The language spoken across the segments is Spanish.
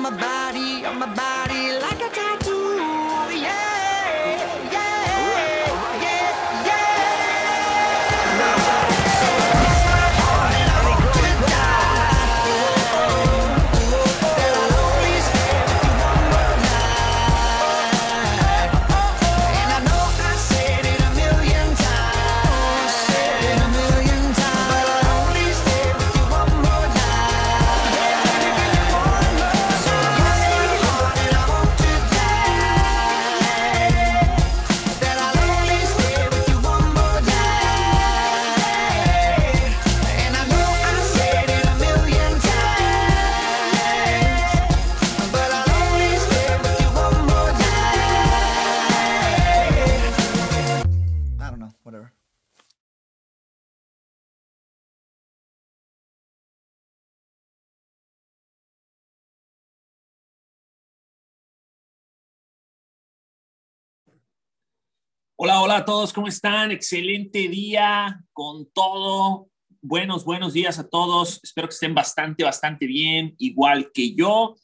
on my body, on my body like a tattoo. Hola, hola a todos, ¿cómo están? Excelente día con todo. Buenos, buenos días a todos. Espero que estén bastante, bastante bien, igual que yo.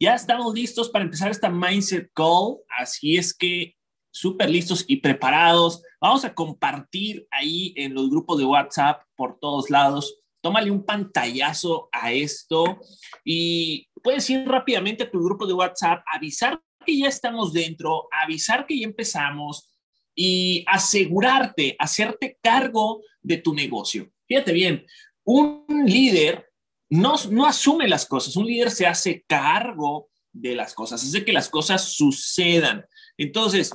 Ya estamos listos para empezar esta Mindset Call, así es que súper listos y preparados. Vamos a compartir ahí en los grupos de WhatsApp por todos lados. Tómale un pantallazo a esto y puedes ir rápidamente a tu grupo de WhatsApp, avisar que ya estamos dentro, avisar que ya empezamos y asegurarte, hacerte cargo de tu negocio. Fíjate bien, un líder no, no asume las cosas, un líder se hace cargo de las cosas, hace que las cosas sucedan. Entonces,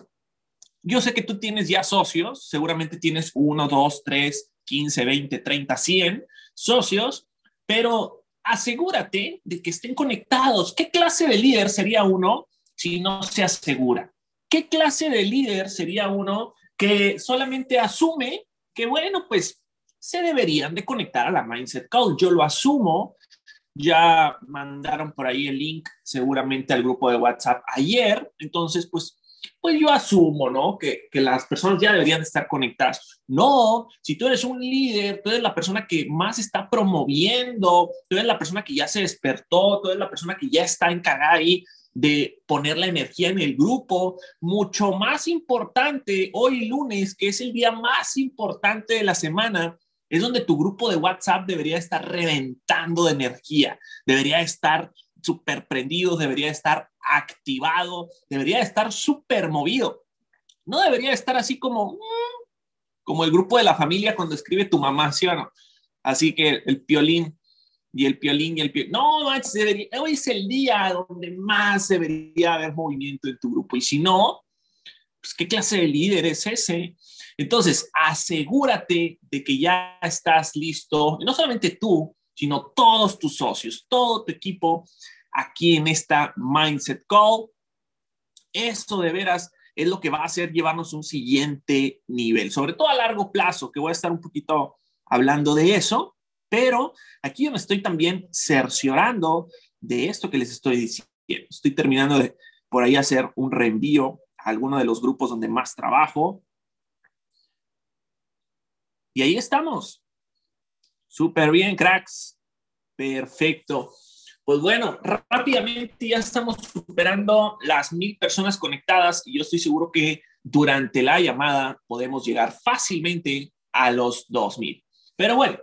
yo sé que tú tienes ya socios, seguramente tienes uno, dos, tres, 15, 20, 30, 100 socios, pero asegúrate de que estén conectados. ¿Qué clase de líder sería uno si no se asegura? ¿Qué clase de líder sería uno que solamente asume que, bueno, pues se deberían de conectar a la Mindset Call? Yo lo asumo. Ya mandaron por ahí el link seguramente al grupo de WhatsApp ayer. Entonces, pues pues yo asumo, ¿no? Que, que, las personas ya deberían estar conectadas. No, si tú eres un líder, tú eres la persona que más está promoviendo, tú eres la persona que ya se despertó, tú eres la persona que ya está encargada ahí de poner la energía en el grupo. Mucho más importante, hoy lunes, que es el día más importante de la semana, es donde tu grupo de WhatsApp debería estar reventando de energía, debería estar súper prendido, debería estar activado, debería estar súper movido. No debería estar así como, mm, como el grupo de la familia cuando escribe tu mamá, ¿sí o no? Así que el piolín y el piolín y el piolín. No, hoy es el día donde más debería haber movimiento en tu grupo. Y si no, pues qué clase de líder es ese. Entonces, asegúrate de que ya estás listo, no solamente tú, sino todos tus socios, todo tu equipo aquí en esta Mindset Call. Esto de veras es lo que va a hacer llevarnos a un siguiente nivel, sobre todo a largo plazo, que voy a estar un poquito hablando de eso, pero aquí yo me estoy también cerciorando de esto que les estoy diciendo. Estoy terminando de por ahí hacer un reenvío a alguno de los grupos donde más trabajo. Y ahí estamos. Súper bien, cracks. Perfecto. Pues bueno, rápidamente ya estamos superando las mil personas conectadas y yo estoy seguro que durante la llamada podemos llegar fácilmente a los 2000. Pero bueno,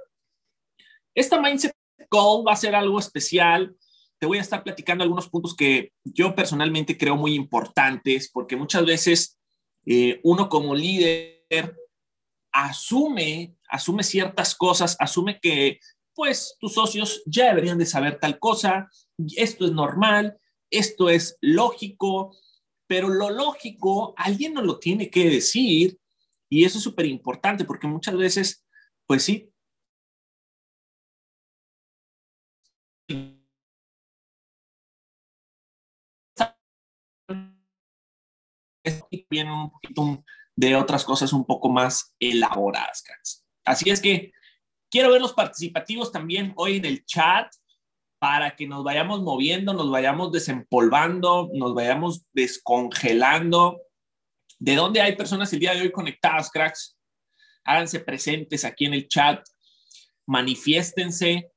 esta Mindset Call va a ser algo especial. Te voy a estar platicando algunos puntos que yo personalmente creo muy importantes porque muchas veces eh, uno como líder asume, asume ciertas cosas, asume que pues tus socios ya deberían de saber tal cosa, esto es normal, esto es lógico, pero lo lógico alguien nos lo tiene que decir y eso es súper importante porque muchas veces, pues sí. Vienen un poquito de otras cosas un poco más elaboradas. Así es que Quiero ver los participativos también hoy en el chat para que nos vayamos moviendo, nos vayamos desempolvando, nos vayamos descongelando. ¿De dónde hay personas el día de hoy conectadas, cracks? Háganse presentes aquí en el chat, manifiéstense.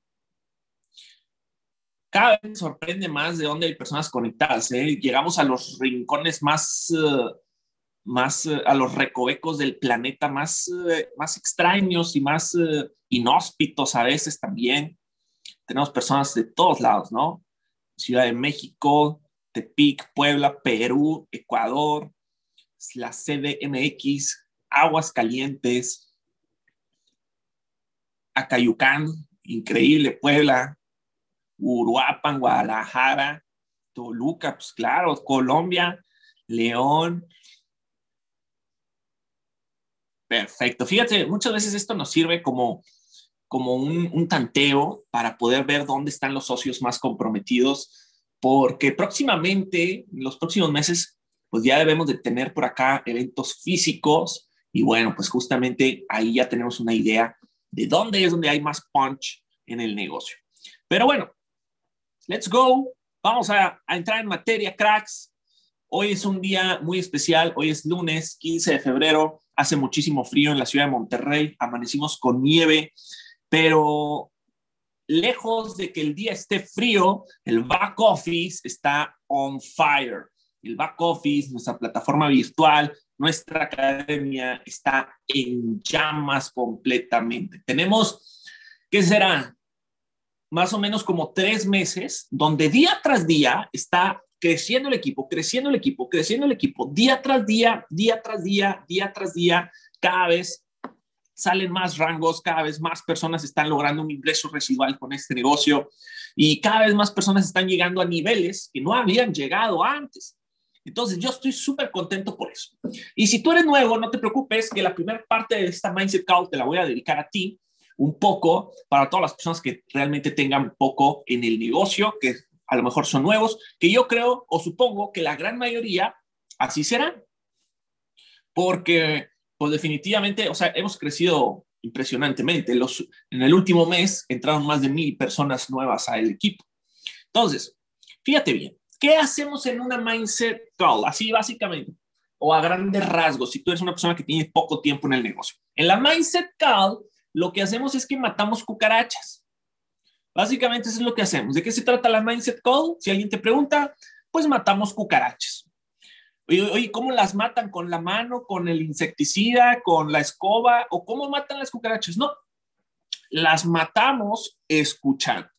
Cada vez sorprende más de dónde hay personas conectadas. ¿eh? Llegamos a los rincones más uh, más eh, a los recovecos del planeta, más, eh, más extraños y más eh, inhóspitos a veces también. Tenemos personas de todos lados, ¿no? Ciudad de México, Tepic, Puebla, Perú, Ecuador, la CDMX, Aguas Calientes, Acayucán, increíble, Puebla, Uruapan, Guadalajara, Toluca, pues claro, Colombia, León, Perfecto. Fíjate, muchas veces esto nos sirve como, como un, tanteo para poder ver dónde están los socios más comprometidos, porque próximamente, en los próximos meses, pues ya debemos de tener por acá eventos físicos y bueno, pues justamente ahí ya tenemos una idea de dónde es donde hay más punch en el negocio. Pero bueno, let's go. Vamos a, a entrar en materia, cracks. Hoy es un día muy especial. Hoy es lunes 15 de febrero hace muchísimo frío en la ciudad de Monterrey, amanecimos con nieve, pero lejos de que el día esté frío, el back office está on fire. El back office, nuestra plataforma virtual, nuestra academia está en llamas completamente. Tenemos, ¿qué será? Más o menos como tres meses, donde día tras día está creciendo el equipo, creciendo el equipo, creciendo el equipo, día tras día, día tras día, día tras día, cada vez salen más rangos, cada vez más personas están logrando un ingreso residual con este negocio y cada vez más personas están llegando a niveles que no habían llegado antes. Entonces, yo estoy súper contento por eso. Y si tú eres nuevo, no te preocupes que la primera parte de esta Mindset Call te la voy a dedicar a ti un poco para todas las personas que realmente tengan poco en el negocio, que a lo mejor son nuevos, que yo creo o supongo que la gran mayoría así serán. Porque, pues definitivamente, o sea, hemos crecido impresionantemente. Los, en el último mes entraron más de mil personas nuevas al equipo. Entonces, fíjate bien, ¿qué hacemos en una mindset call? Así básicamente. o a grandes rasgos, si tú eres una persona que tiene poco tiempo en el negocio. En la Mindset Call, lo que hacemos es que matamos cucarachas. Básicamente eso es lo que hacemos. ¿De qué se trata la Mindset Call? Si alguien te pregunta, pues matamos cucarachas. Oye, ¿cómo las matan? ¿Con la mano, con el insecticida, con la escoba? ¿O cómo matan las cucarachas? No, las matamos escuchando.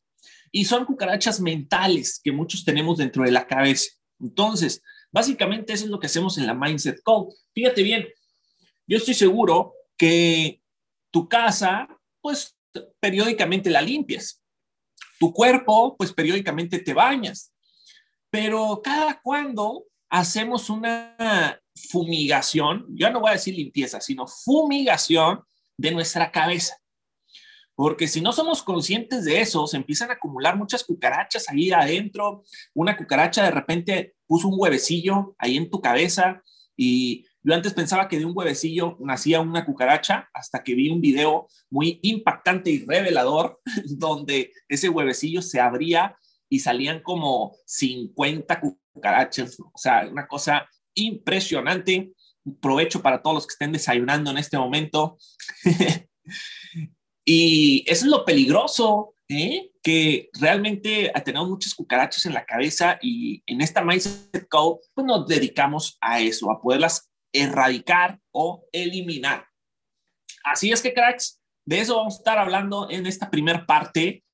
Y son cucarachas mentales que muchos tenemos dentro de la cabeza. Entonces, básicamente eso es lo que hacemos en la Mindset Call. Fíjate bien, yo estoy seguro que tu casa, pues periódicamente la limpias. Tu cuerpo, pues periódicamente te bañas. Pero cada cuando hacemos una fumigación, yo no voy a decir limpieza, sino fumigación de nuestra cabeza. Porque si no somos conscientes de eso, se empiezan a acumular muchas cucarachas ahí adentro. Una cucaracha de repente puso un huevecillo ahí en tu cabeza y yo antes pensaba que de un huevecillo nacía una cucaracha hasta que vi un video muy impactante y revelador donde ese huevecillo se abría y salían como 50 cucarachas. O sea, una cosa impresionante. Provecho para todos los que estén desayunando en este momento. y eso es lo peligroso, ¿eh? que realmente tenemos muchas cucarachas en la cabeza y en esta Mindset Code pues nos dedicamos a eso, a poderlas erradicar o eliminar. Así es que, cracks, de eso vamos a estar hablando en esta primera parte.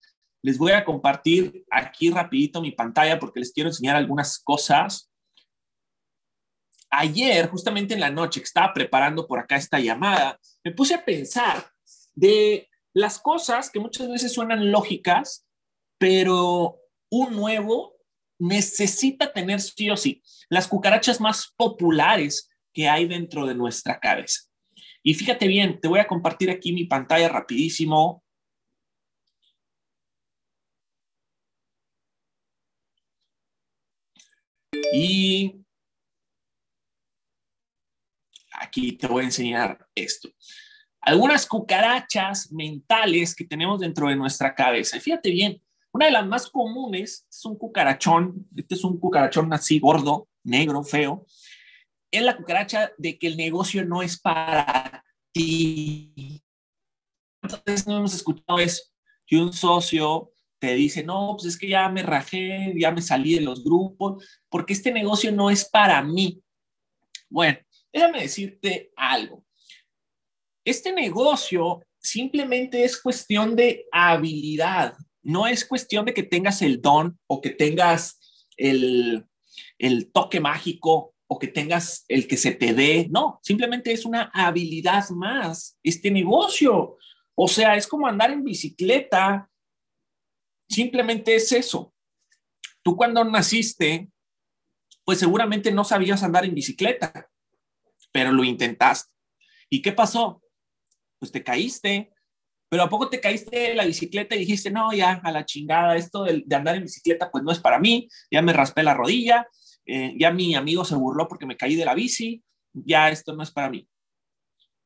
Les voy a compartir aquí rapidito mi pantalla porque les quiero enseñar algunas cosas. Ayer, justamente en la noche que estaba preparando por acá esta llamada, me puse a pensar de las cosas que muchas veces suenan lógicas, pero un nuevo necesita tener sí o sí las cucarachas más populares que hay dentro de nuestra cabeza. Y fíjate bien, te voy a compartir aquí mi pantalla rapidísimo. Y aquí te voy a enseñar esto. Algunas cucarachas mentales que tenemos dentro de nuestra cabeza. fíjate bien, una de las más comunes es un cucarachón. Este es un cucarachón así gordo, negro, feo. Es la cucaracha de que el negocio no es para ti. Entonces no hemos escuchado eso, que un socio te dice, no, pues es que ya me rajé, ya me salí de los grupos, porque este negocio no es para mí. Bueno, déjame decirte algo. Este negocio simplemente es cuestión de habilidad, no es cuestión de que tengas el don o que tengas el, el toque mágico o que tengas el que se te dé, no, simplemente es una habilidad más, este negocio. O sea, es como andar en bicicleta, simplemente es eso. Tú cuando naciste, pues seguramente no sabías andar en bicicleta, pero lo intentaste. ¿Y qué pasó? pues te caíste, pero ¿a poco te caíste de la bicicleta y dijiste, no, ya, a la chingada, esto de, andar en bicicleta, pues no es para mí, ya me raspé la rodilla, eh, ya mi amigo se burló porque me caí de la bici, ya esto no es para mí.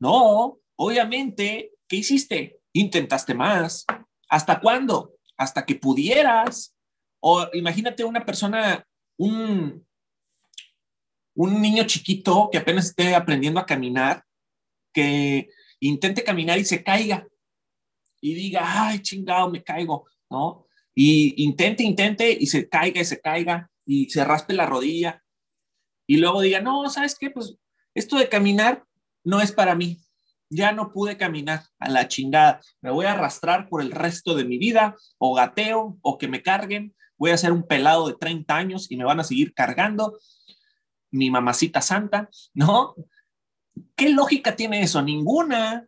No, obviamente, ¿qué hiciste? Intentaste más. ¿Hasta cuándo? Hasta que pudieras. O imagínate una persona, un, un niño chiquito que apenas esté aprendiendo a caminar, que intente caminar y se caiga y diga, ay, chingado, me caigo, ¿no? Y intente, intente y se caiga y se caiga y se raspe la rodilla y luego diga, no, ¿sabes qué? Pues esto de caminar no es para mí. Ya no pude caminar a la chingada. Me voy a arrastrar por el resto de mi vida o gateo o que me carguen. Voy a ser un pelado de 30 años y me van a seguir cargando. Mi mamacita santa, ¿no? ¿Qué lógica tiene eso? Ninguna,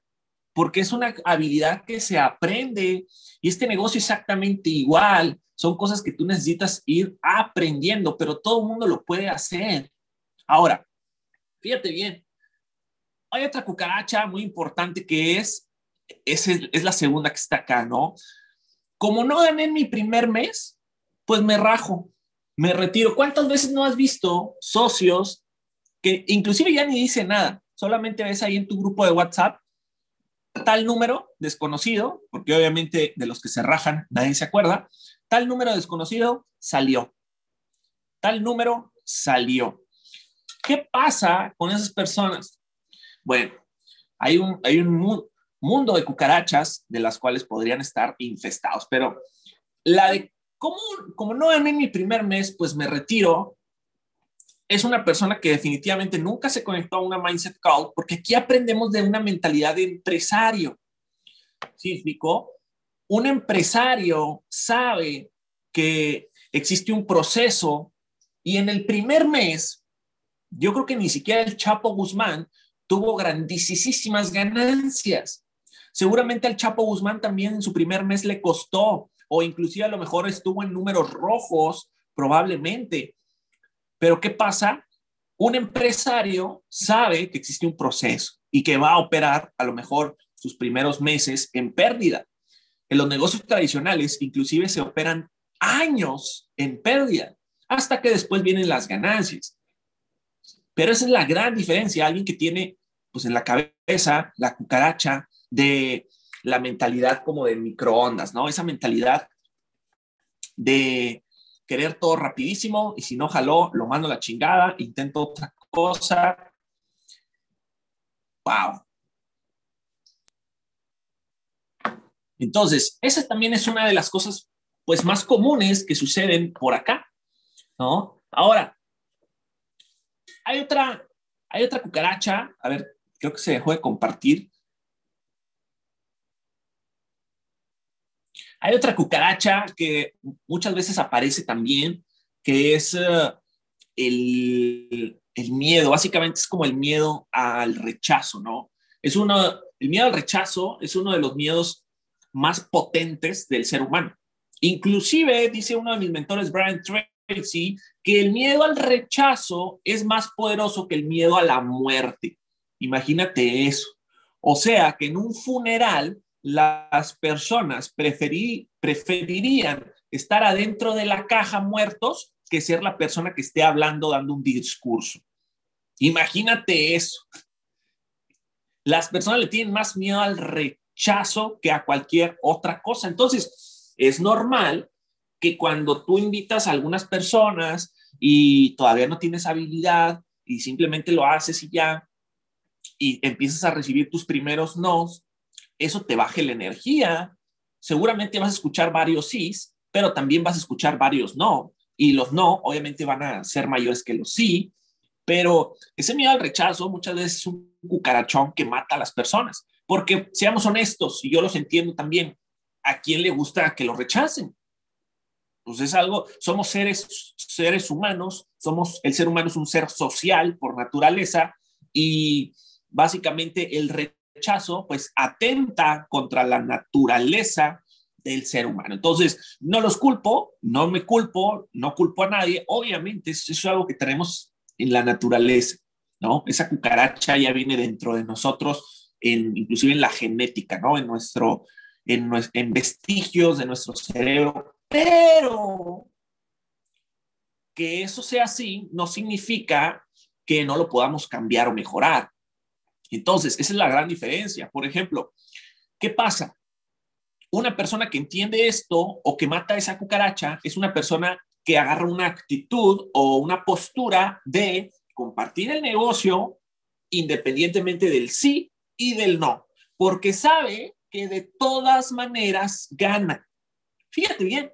porque es una habilidad que se aprende y este negocio exactamente igual. Son cosas que tú necesitas ir aprendiendo, pero todo el mundo lo puede hacer. Ahora, fíjate bien, hay otra cucaracha muy importante que es, es, la segunda que está acá, ¿no? Como no gané en mi primer mes, pues me rajo, me retiro. ¿Cuántas veces no has visto socios que inclusive ya ni dicen nada? solamente ves ahí en tu grupo de WhatsApp tal número desconocido, porque obviamente de los que se rajan nadie se acuerda, tal número desconocido salió. Tal número salió. ¿Qué pasa con esas personas? Bueno, hay un, hay un mu- mundo de cucarachas de las cuales podrían estar infestados, pero la de cómo, como no en mi primer mes, pues me retiro, es una persona que definitivamente nunca se conectó a una mindset call, porque aquí aprendemos de una mentalidad de empresario. ¿Sí explicó? Un empresario sabe que existe un proceso y en el primer mes, yo creo que ni siquiera el Chapo Guzmán tuvo grandísimas ganancias. Seguramente al Chapo Guzmán también en su primer mes le costó, o inclusive a lo mejor estuvo en números rojos, probablemente. Pero ¿qué pasa? Un empresario sabe que existe un proceso y que va a operar a lo mejor sus primeros meses en pérdida. En los negocios tradicionales inclusive se operan años en pérdida hasta que después vienen las ganancias. Pero esa es la gran diferencia. Alguien que tiene pues en la cabeza la cucaracha de la mentalidad como de microondas, ¿no? Esa mentalidad de querer todo rapidísimo y si no jaló, lo mando a la chingada, intento otra cosa. Wow. Entonces, esa también es una de las cosas pues más comunes que suceden por acá, ¿no? Ahora, hay otra, hay otra cucaracha, a ver, creo que se dejó de compartir. Hay otra cucaracha que muchas veces aparece también, que es uh, el, el, miedo. Básicamente es como el miedo al rechazo, ¿no? Es uno, el miedo al rechazo es uno de los miedos más potentes del ser humano. Inclusive, dice uno de mis mentores, Brian Tracy, que el miedo al rechazo es más poderoso que el miedo a la muerte. Imagínate eso. O sea, que en un funeral las personas preferirían estar adentro de la caja muertos que ser la persona que esté hablando, dando un discurso. Imagínate eso. Las personas le tienen más miedo al rechazo que a cualquier otra cosa. Entonces, es normal que cuando tú invitas a algunas personas y todavía no tienes habilidad y simplemente lo haces y ya, y empiezas a recibir tus primeros nos, eso te baje la energía. Seguramente vas a escuchar varios sís, pero también vas a escuchar varios no. Y los no, obviamente, van a ser mayores que los sí. Pero ese miedo al rechazo muchas veces es un cucarachón que mata a las personas. Porque seamos honestos, y yo los entiendo también, ¿a quién le gusta que lo rechacen? Pues es algo, somos seres, seres humanos, somos, el ser humano es un ser social por naturaleza y básicamente el rechazo pues atenta contra la naturaleza del ser humano. Entonces, no los culpo, no me culpo, no culpo a nadie. Obviamente, eso es algo que tenemos en la naturaleza, ¿no? Esa cucaracha ya viene dentro de nosotros, en, inclusive en la genética, ¿no? En nuestro, en, en vestigios de nuestro cerebro. Pero que eso sea así no significa que no lo podamos cambiar o mejorar. Entonces, esa es la gran diferencia. Por ejemplo, ¿qué pasa? Una persona que entiende esto o que mata a esa cucaracha es una persona que agarra una actitud o una postura de compartir el negocio independientemente del sí y del no, porque sabe que de todas maneras gana. Fíjate bien,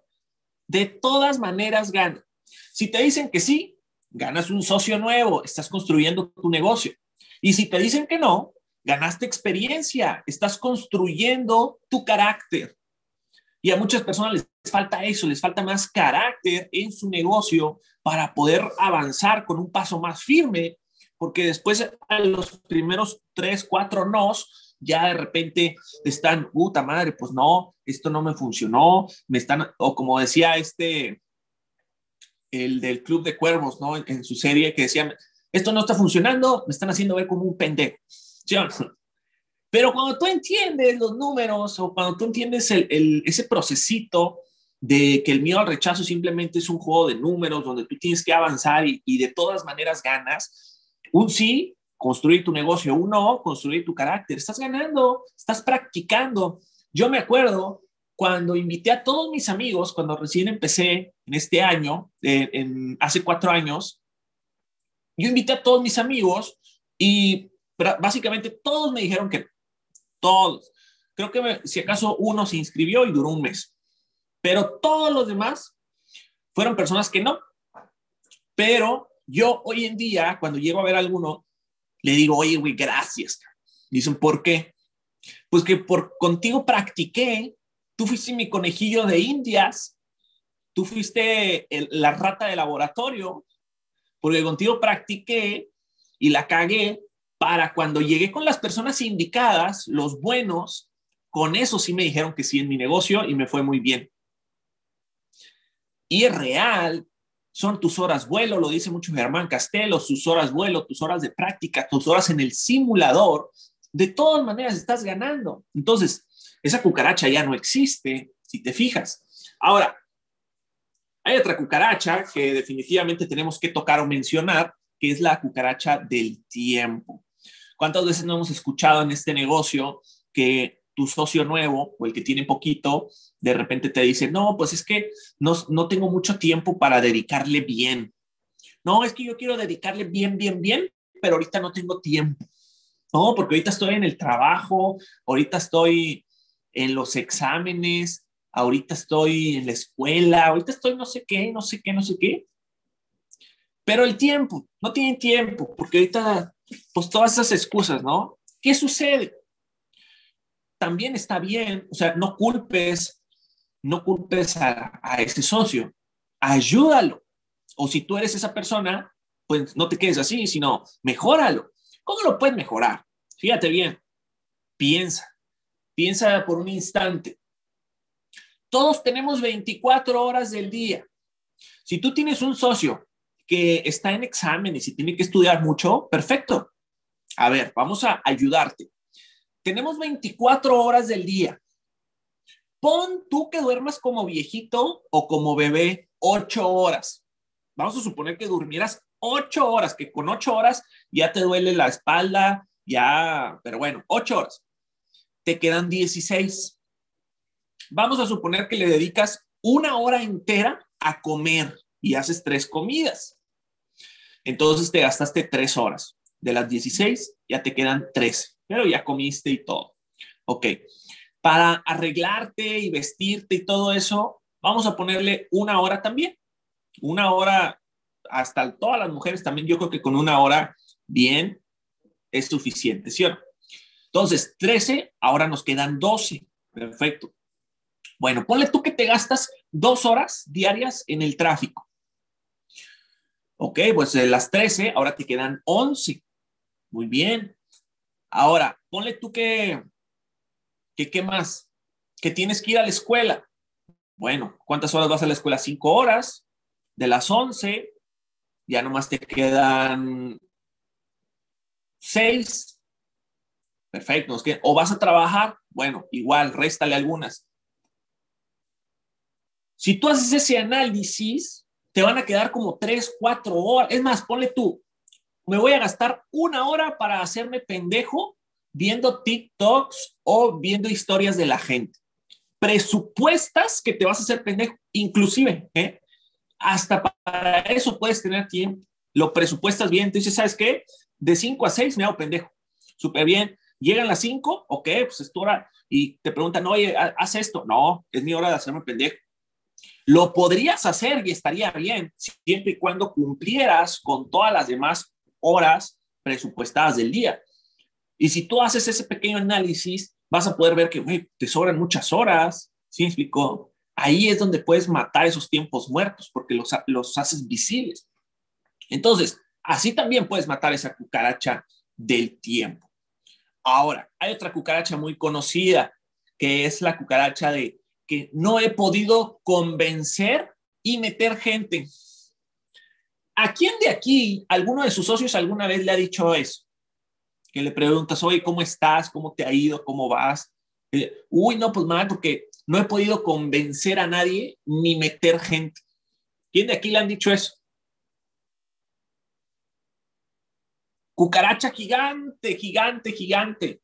de todas maneras gana. Si te dicen que sí, ganas un socio nuevo, estás construyendo tu negocio. Y si te dicen que no, ganaste experiencia, estás construyendo tu carácter. Y a muchas personas les falta eso, les falta más carácter en su negocio para poder avanzar con un paso más firme, porque después a los primeros tres, cuatro nos, ya de repente están, puta madre, pues no, esto no me funcionó, me están, o como decía este, el del Club de Cuervos, ¿no? En, su serie que decían, esto no está funcionando, me están haciendo ver como un pendejo. Pero cuando tú entiendes los números o cuando tú entiendes ese procesito de que el miedo al rechazo simplemente es un juego de números donde tú tienes que avanzar y, de todas maneras ganas, un sí, construir tu negocio, un no, construir tu carácter, estás ganando, estás practicando. Yo me acuerdo cuando invité a todos mis amigos, cuando recién empecé en este año, eh, hace cuatro años, yo invité a todos mis amigos y básicamente todos me dijeron que todos. Creo que si acaso uno se inscribió y duró un mes, pero todos los demás fueron personas que no. Pero yo hoy en día, cuando llego a ver a alguno, le digo, oye, güey, gracias. Dicen, ¿por qué? Pues que por contigo practiqué, tú fuiste mi conejillo de indias, tú fuiste la rata de laboratorio, porque contigo practiqué y la cagué para cuando llegué con las personas indicadas, los buenos, con eso sí me dijeron que sí en mi negocio y me fue muy bien. Y es real, son tus horas vuelo, lo dice mucho Germán Castelo, sus horas vuelo, tus horas de práctica, tus horas en el simulador. De todas maneras estás ganando. Entonces, esa cucaracha ya no existe, si te fijas. Ahora, hay otra cucaracha que definitivamente tenemos que tocar o mencionar, que es la cucaracha del tiempo. ¿Cuántas veces no hemos escuchado en este negocio que tu socio nuevo o el que tiene poquito, de repente te dice, no, pues es que no, no tengo mucho tiempo para dedicarle bien. No, es que yo quiero dedicarle bien, bien, bien, pero ahorita no tengo tiempo. No, porque ahorita estoy en el trabajo, ahorita estoy en los exámenes, ahorita estoy en la escuela, ahorita estoy no sé qué, no sé qué, no sé qué. Pero el tiempo, no tienen tiempo, porque ahorita, pues todas esas excusas, ¿no? ¿Qué sucede? También está bien, o sea, no culpes, no culpes a, a ese socio, ayúdalo. O si tú eres esa persona, pues no te quedes así, sino mejóralo. ¿Cómo lo puedes mejorar? Fíjate bien, piensa, piensa por un instante. Todos tenemos 24 horas del día. Si tú tienes un socio que está en exámenes y tiene que estudiar mucho, perfecto. A ver, vamos a ayudarte. Tenemos 24 horas del día. Pon tú que duermas como viejito o como bebé 8 horas. Vamos a suponer que durmieras 8 horas, que con 8 horas ya te duele la espalda, ya, pero bueno, 8 horas. Te quedan 16 vamos a suponer que le dedicas una hora entera a comer y haces tres comidas. Entonces te gastaste tres horas. De las 16 ya te quedan 13, pero ya comiste y todo. Ok. Para arreglarte y vestirte y todo eso, vamos a ponerle una hora también. Una hora, hasta todas las mujeres también, yo creo que con una hora bien es suficiente, ¿sí Entonces, 13, ahora nos quedan 12. Perfecto. Bueno, ponle tú que te gastas dos horas diarias en el tráfico. Ok, pues de las 13, ahora te quedan 11. Muy bien. Ahora, ponle tú que, que ¿qué más? Que tienes que ir a la escuela. Bueno, ¿cuántas horas vas a la escuela? Cinco horas. De las 11, ya nomás te quedan seis. Perfecto. O vas a trabajar. Bueno, igual, réstale algunas. Si tú haces ese análisis, te van a quedar como tres, cuatro horas. Es más, ponle tú, me voy a gastar una hora para hacerme pendejo viendo TikToks o viendo historias de la gente. Presupuestas que te vas a hacer pendejo, inclusive, ¿eh? hasta para eso puedes tener tiempo. Lo presupuestas bien, entonces, ¿sabes qué? De 5 a 6 me hago pendejo. Súper bien. Llegan las 5, ok, pues es tu hora. Y te preguntan, oye, haz esto. No, es mi hora de hacerme pendejo. Lo podrías hacer y estaría bien, siempre y cuando cumplieras con todas las demás horas presupuestadas del día. Y si tú haces ese pequeño análisis, vas a poder ver que te sobran muchas horas. ¿Sí me explicó? Ahí es donde puedes matar esos tiempos muertos porque los, los haces visibles. Entonces, así también puedes matar esa cucaracha del tiempo. Ahora, hay otra cucaracha muy conocida que es la cucaracha de que no he podido convencer y meter gente. ¿A quién de aquí, alguno de sus socios alguna vez le ha dicho eso? Que le preguntas, oye, ¿cómo estás? ¿Cómo te ha ido? ¿Cómo vas? Eh, Uy, no, pues mal, porque no he podido convencer a nadie ni meter gente. ¿Quién de aquí le han dicho eso? Cucaracha gigante, gigante, gigante.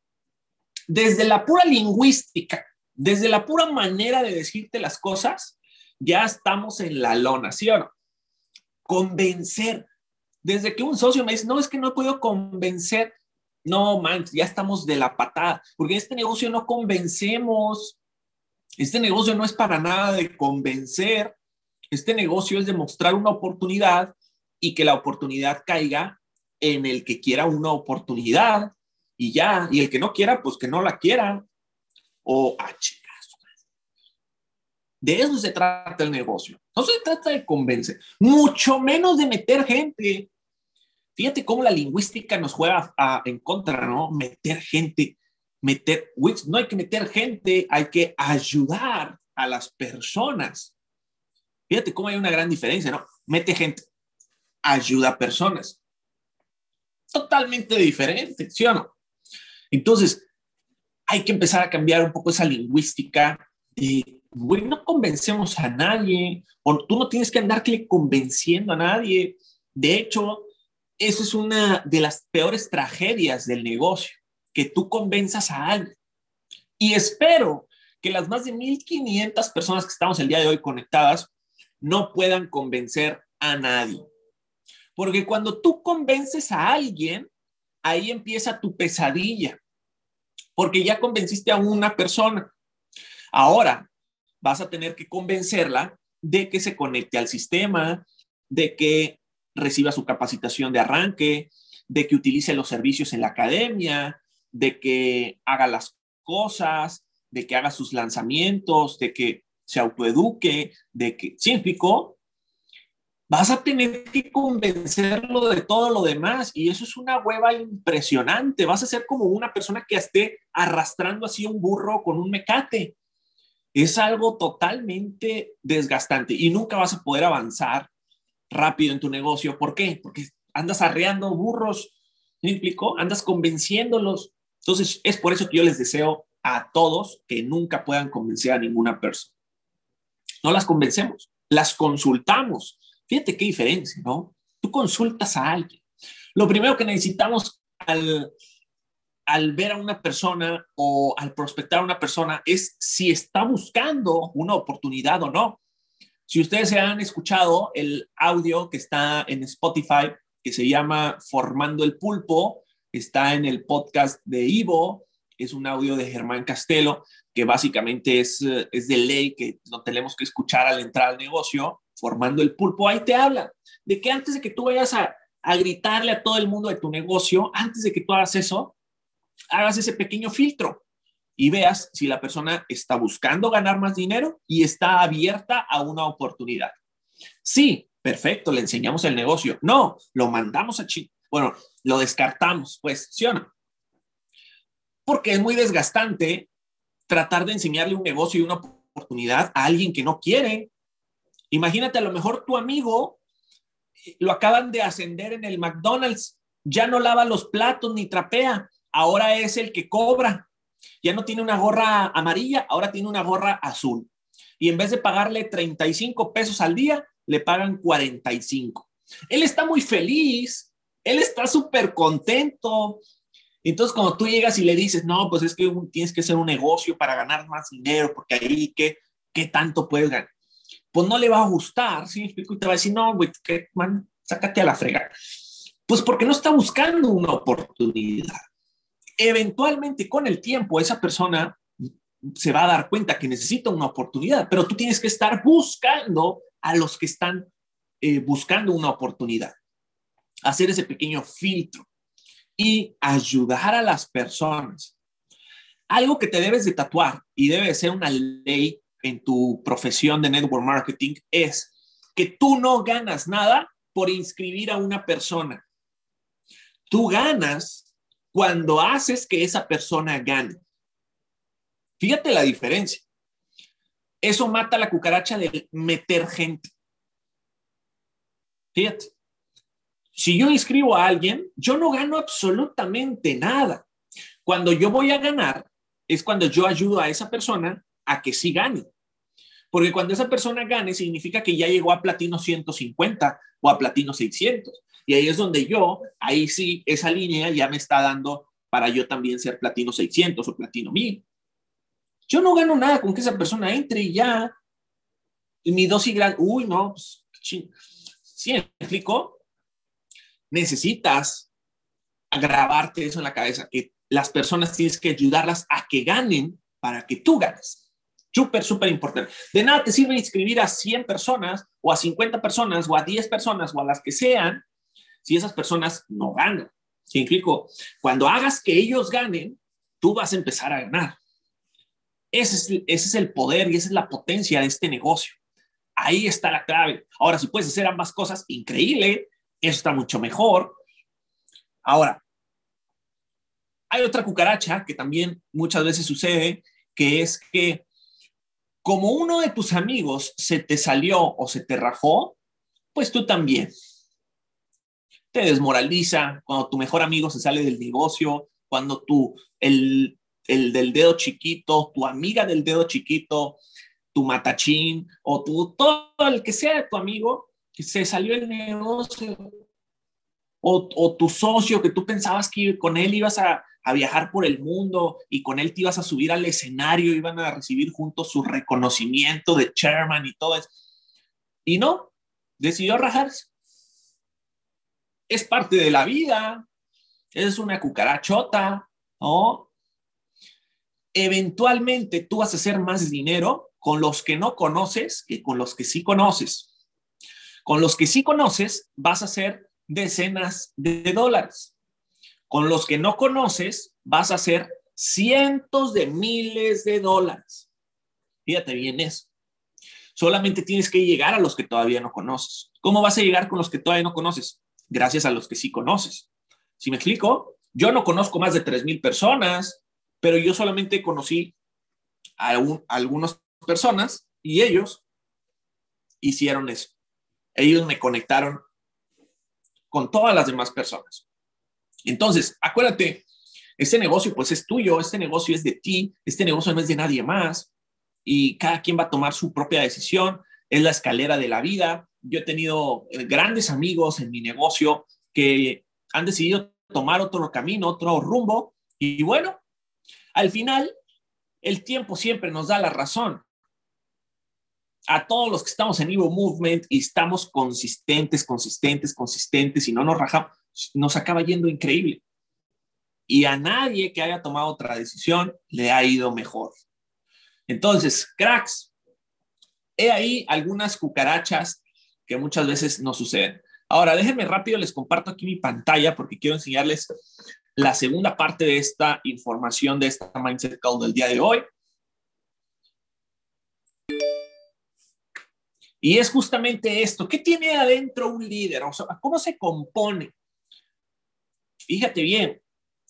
Desde la pura lingüística, desde la pura manera de decirte las cosas, ya estamos en la lona, ¿sí o no? Convencer. Desde que un socio me dice, no, es que no puedo convencer. No, man, ya estamos de la patada, porque este negocio no convencemos. Este negocio no es para nada de convencer. Este negocio es de mostrar una oportunidad y que la oportunidad caiga en el que quiera una oportunidad y ya, y el que no quiera, pues que no la quiera. O, ah, chicas. De eso se trata el negocio. No se trata de convencer, mucho menos de meter gente. Fíjate cómo la lingüística nos juega a- en contra, ¿no? Meter gente, meter, no hay que meter gente, hay que ayudar a las personas. Fíjate cómo hay una gran diferencia, ¿no? Mete gente, ayuda a personas. Totalmente diferente, ¿sí o no? Entonces, hay que empezar a cambiar un poco esa lingüística de, güey, no convencemos a nadie, o tú no tienes que andarle convenciendo a nadie. De hecho, eso es una de las peores tragedias del negocio, que tú convenzas a alguien. Y espero que las más de 1.500 personas que estamos el día de hoy conectadas no puedan convencer a nadie. Porque cuando tú convences a alguien, ahí empieza tu pesadilla, porque ya convenciste a una persona. Ahora vas a tener que convencerla de que se conecte al sistema, de que reciba su capacitación de arranque, de que utilice los servicios en la academia, de que haga las cosas, de que haga sus lanzamientos, de que se autoeduque, de que, ¿sí? Vas a tener que convencerlo de todo lo demás y eso es una hueva impresionante. Vas a ser como una persona que esté arrastrando así un burro con un mecate. Es algo totalmente desgastante y nunca vas a poder avanzar rápido en tu negocio. ¿Por qué? Porque andas arreando burros, ¿me explicó? Andas convenciéndolos. Entonces, es por eso que yo les deseo a todos que nunca puedan convencer a ninguna persona. No las convencemos, las consultamos. Fíjate qué diferencia, ¿no? Tú consultas a alguien. Lo primero que necesitamos al, al ver a una persona o al prospectar a una persona es si está buscando una oportunidad o no. Si ustedes se han escuchado el audio que está en Spotify, que se llama Formando el Pulpo, está en el podcast de Ivo, es un audio de Germán Castelo, que básicamente es, eh, es de ley que lo tenemos que escuchar al entrar al negocio, Formando el Pulpo. Ahí te habla de que antes de que tú vayas a, a gritarle a todo el mundo de tu negocio, antes de que tú hagas eso, hagas ese pequeño filtro y veas si la persona está buscando ganar más dinero y está abierta a una oportunidad. Sí, perfecto, le enseñamos el negocio. No, lo mandamos a China. Bueno, lo descartamos, pues, ¿sí o no? Porque es muy desgastante tratar de enseñarle un negocio y una oportunidad a alguien que no quiere. Imagínate, a lo mejor tu amigo eh, lo acaban de ascender en el McDonald's, ya no lava los platos ni trapea, ahora es el que cobra. Ya no tiene una gorra amarilla, ahora tiene una gorra azul. Y en vez de pagarle 35 pesos al día, le pagan 45. Él está muy feliz, él está súper contento. Entonces, cuando tú llegas y le dices, no, pues es que tienes que hacer un negocio para ganar más dinero, porque ahí, ¿qué, qué tanto puedes ganar? Pues no le va a gustar, ¿sí? me explico? Y te va a decir, no, güey, ¿qué, man, sácate a la fregada. Pues porque no está buscando una oportunidad eventualmente con el tiempo esa persona se va a dar cuenta que necesita una oportunidad, pero tú tienes que estar buscando a los que están eh, buscando una oportunidad, hacer ese pequeño filtro y ayudar a las personas. Algo que te debes de tatuar y debe de ser una ley en tu profesión de network marketing es que tú no ganas nada por inscribir a una persona. Tú ganas cuando haces que esa persona gane. Fíjate la diferencia. Eso mata la cucaracha de meter gente. Fíjate. Si yo inscribo a alguien, yo no gano absolutamente nada. Cuando yo voy a ganar, es cuando yo ayudo a esa persona a que sí gane. Porque cuando esa persona gane, significa que ya llegó a platino 150 o a platino 600. Y ahí es donde yo, ahí sí, esa línea ya me está dando para yo también ser platino 600 o platino 1000. Yo no gano nada con que esa persona entre y ya. Y mi dosis grande, uy, no, pues, ching. ¿Sí explico? necesitas grabarte eso en la cabeza, que las personas tienes que ayudarlas a que ganen para que tú ganes. Súper, súper importante. De nada te sirve inscribir a 100 personas o a 50 personas o a 10 personas o a las que sean si esas personas no ganan. Significo, cuando hagas que ellos ganen, tú vas a empezar a ganar. Ese es, ese es el poder y esa es la potencia de este negocio. Ahí está la clave. Ahora, si puedes hacer ambas cosas, increíble, eso está mucho mejor. Ahora, hay otra cucaracha que también muchas veces sucede, que es que como uno de tus amigos se te salió o se te rajó, pues tú también. Te desmoraliza cuando tu mejor amigo se sale del negocio, cuando tú, el, el del dedo chiquito, tu amiga del dedo chiquito, tu matachín o tu, todo el que sea tu amigo que se salió del negocio o, o tu socio que tú pensabas que con él ibas a, a viajar por el mundo y con él te ibas a subir al escenario, iban a recibir juntos su reconocimiento de chairman y todo eso. Y no, decidió rajarse. Es parte de la vida, es una cucarachota, ¿no? Eventualmente tú vas a hacer más dinero con los que no conoces que con los que sí conoces. Con los que sí conoces vas a hacer decenas de dólares. Con los que no conoces vas a hacer cientos de miles de dólares. Fíjate bien eso. Solamente tienes que llegar a los que todavía no conoces. ¿Cómo vas a llegar con los que todavía no conoces? Gracias a los que sí conoces. Si me explico, yo no conozco más de 3 mil personas, pero yo solamente conocí a, un, a algunas personas y ellos hicieron eso. Ellos me conectaron con todas las demás personas. Entonces, acuérdate, este negocio pues es tuyo, este negocio es de ti, este negocio no es de nadie más y cada quien va a tomar su propia decisión, es la escalera de la vida. Yo he tenido eh, grandes amigos en mi negocio que han decidido tomar otro camino, otro rumbo y bueno, al final el tiempo siempre nos da la razón. A todos los que estamos en Evo Movement y estamos consistentes, consistentes, consistentes y no nos rajamos, nos acaba yendo increíble. Y a nadie que haya tomado otra decisión le ha ido mejor. Entonces, cracks, he ahí algunas cucarachas que muchas veces no suceden. Ahora, déjenme rápido, les comparto aquí mi pantalla porque quiero enseñarles la segunda parte de esta información de esta Mindset Call del día de hoy. Y es justamente esto. ¿Qué tiene adentro un líder? O sea, ¿cómo se compone? Fíjate bien,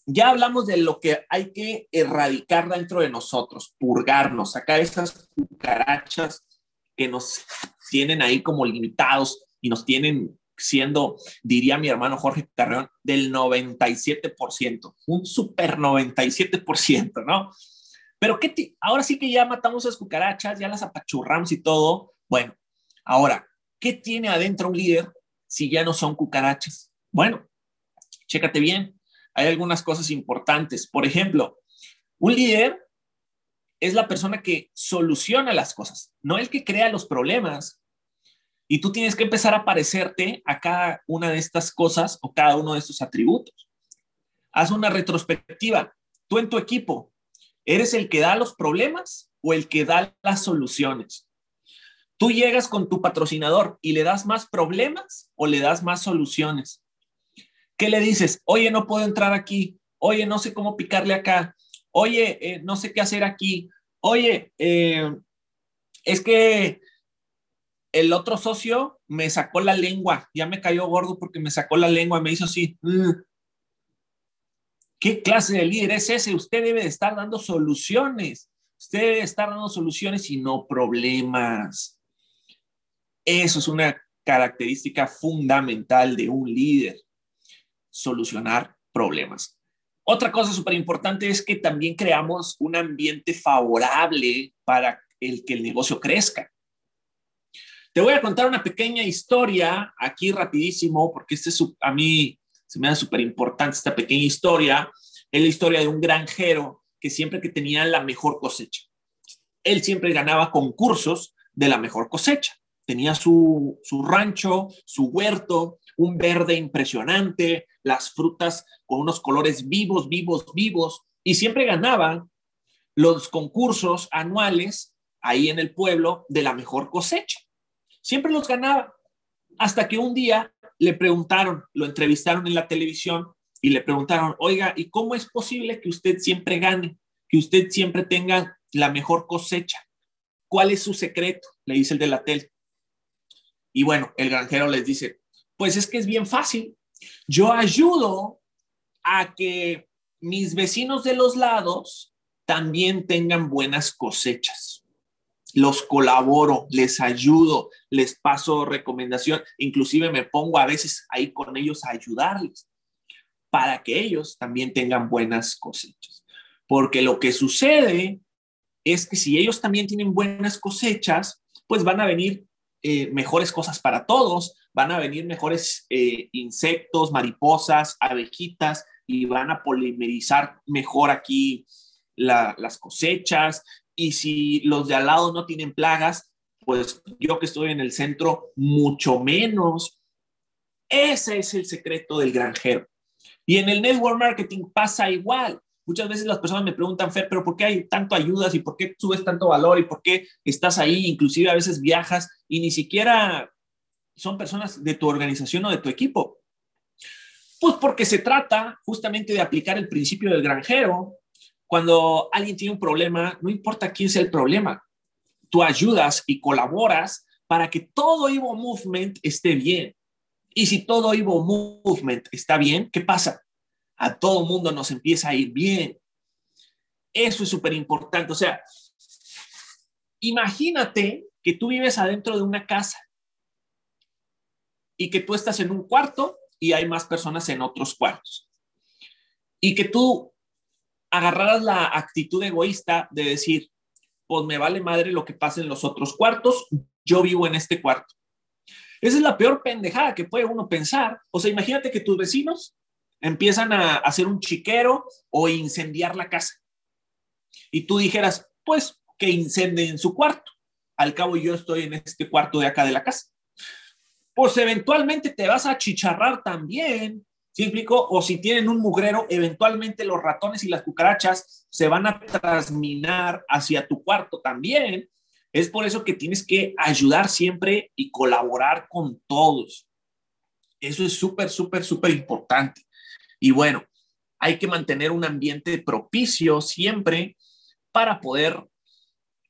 ya hablamos de lo que hay que erradicar dentro de nosotros, purgarnos, sacar esas cucarachas que nos tienen ahí como limitados y nos tienen siendo, diría mi hermano Jorge Carreón, del 97%, un super 97%, ¿no? Pero ¿qué ahora sí que ya matamos esas cucarachas, ya las apachurramos y todo. Bueno, ahora, ¿qué tiene adentro un líder si ya no son cucarachas? Bueno, chécate bien, hay algunas cosas importantes. Por ejemplo, un líder es la persona que soluciona las cosas, no el que crea los problemas. Y tú tienes que empezar a parecerte a cada una de estas cosas o cada uno de estos atributos. Haz una retrospectiva. Tú en tu equipo, ¿eres el que da los problemas o el que da las soluciones? Tú llegas con tu patrocinador y le das más problemas o le das más soluciones. ¿Qué le dices? Oye, no puedo entrar aquí. Oye, no sé cómo picarle acá. Oye, eh, no sé qué hacer aquí. Oye, eh, es que el otro socio me sacó la lengua. Ya me cayó gordo porque me sacó la lengua me hizo así. Mm". ¿Qué clase de líder es ese? Usted debe de estar dando soluciones. Usted debe estar dando soluciones y no problemas. Eso es una característica fundamental de un líder solucionar problemas. Otra cosa súper importante es que también creamos un ambiente favorable para el que el negocio crezca. Te voy a contar una pequeña historia aquí rapidísimo, porque este es, a mí se me da súper importante esta pequeña historia. Es la historia de un granjero que siempre que tenía la mejor cosecha. Él siempre ganaba concursos de la mejor cosecha. Tenía su, su rancho, su huerto, un verde impresionante, las frutas con unos colores vivos, vivos, vivos, y siempre ganaban los concursos anuales ahí en el pueblo de la mejor cosecha. Siempre los ganaba, hasta que un día le preguntaron, lo entrevistaron en la televisión y le preguntaron, oiga, ¿y cómo es posible que usted siempre gane, que usted siempre tenga la mejor cosecha? ¿Cuál es su secreto? Le dice el de la tele. Y bueno, el granjero les dice, pues es que es bien fácil. Yo ayudo a que mis vecinos de los lados también tengan buenas cosechas. Los colaboro, les ayudo, les paso recomendación, inclusive me pongo a veces ahí con ellos a ayudarles para que ellos también tengan buenas cosechas. Porque lo que sucede es que si ellos también tienen buenas cosechas, pues van a venir eh, mejores cosas para todos, van a venir mejores eh, insectos, mariposas, abejitas y van a polimerizar mejor aquí las cosechas. Y si los de al lado no tienen plagas, pues yo que estoy en el centro, mucho menos. Ese es el secreto del granjero. Y en el network marketing pasa igual. Muchas veces las personas me preguntan, Fer, pero ¿por qué hay tanto ayudas y por qué subes tanto valor y por qué estás ahí? Inclusive a veces viajas y ni siquiera son personas de tu organización o de tu equipo. Pues porque se trata justamente de aplicar el principio del granjero. Cuando alguien tiene un problema, no importa quién sea el problema, tú ayudas y colaboras para que todo Evo Movement esté bien. Y si todo Evo Movement está bien, ¿qué pasa? a todo mundo nos empieza a ir bien. Eso es súper importante. O sea, imagínate que tú vives adentro de una casa y que tú estás en un cuarto y hay más personas en otros cuartos. Y que tú agarraras la actitud egoísta de decir, pues me vale madre lo que pasa en los otros cuartos, yo vivo en este cuarto. Esa es la peor pendejada que puede uno pensar. O sea, imagínate que tus vecinos empiezan a hacer un chiquero o incendiar la casa. Y tú dijeras, pues que incendien su cuarto. Al cabo yo estoy en este cuarto de acá de la casa. Pues eventualmente te vas a chicharrar también. ¿Sí explico? O si tienen un mugrero, eventualmente los ratones y las cucarachas se van a transminar hacia tu cuarto también. Es por eso que tienes que ayudar siempre y colaborar con todos. Eso es súper, súper, súper importante. Y bueno, hay que mantener un ambiente propicio siempre para poder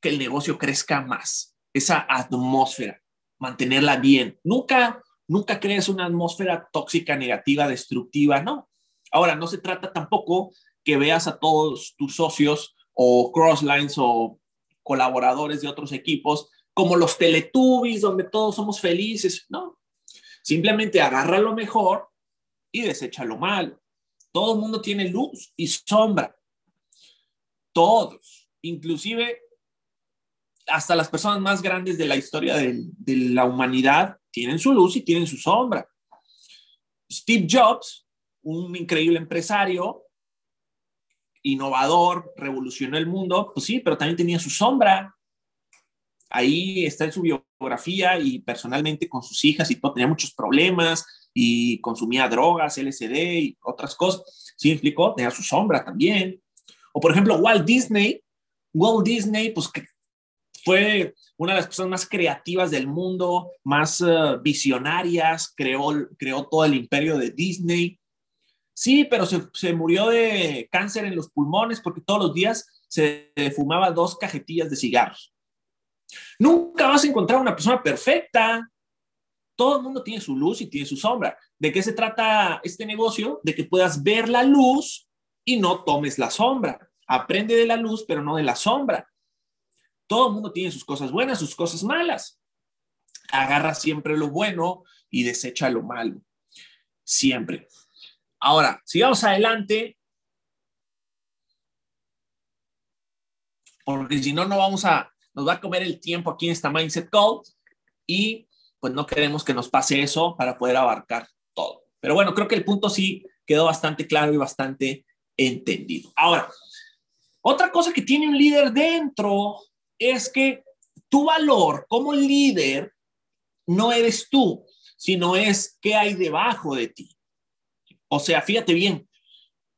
que el negocio crezca más. Esa atmósfera, mantenerla bien. Nunca, nunca crees una atmósfera tóxica, negativa, destructiva, no. Ahora, no se trata tampoco que veas a todos tus socios o crosslines o colaboradores de otros equipos como los Teletubbies, donde todos somos felices. No, simplemente agarra lo mejor y desecha lo malo. Todo el mundo tiene luz y sombra. Todos, inclusive hasta las personas más grandes de la historia de, la humanidad tienen su luz y tienen su sombra. Steve Jobs, un increíble empresario, innovador, revolucionó el mundo, pues sí, pero también tenía su sombra. Ahí está en su biografía y personalmente con sus hijas y tenía muchos problemas, y consumía drogas, LSD y otras cosas. ¿Sí explicó? Tenía su sombra también. O por ejemplo, Walt Disney. Walt Disney, pues fue una de las personas más creativas del mundo, más uh, visionarias, creó, creó todo el imperio de Disney. Sí, pero se, se, murió de cáncer en los pulmones porque todos los días se fumaba dos cajetillas de cigarros. Nunca vas a encontrar una persona perfecta. Todo el mundo tiene su luz y tiene su sombra. ¿De qué se trata este negocio? De que puedas ver la luz y no tomes la sombra. Aprende de la luz, pero no de la sombra. Todo el mundo tiene sus cosas buenas, sus cosas malas. Agarra siempre lo bueno y desecha lo malo. Siempre. Ahora, sigamos adelante. Porque si no, no vamos a, nos va a comer el tiempo aquí en esta Mindset Call. Y pues no queremos que nos pase eso para poder abarcar todo. Pero bueno, creo que el punto sí quedó bastante claro y bastante entendido. Ahora, otra cosa que tiene un líder dentro es que tu valor como líder no eres tú, sino es qué hay debajo de ti. O sea, fíjate bien,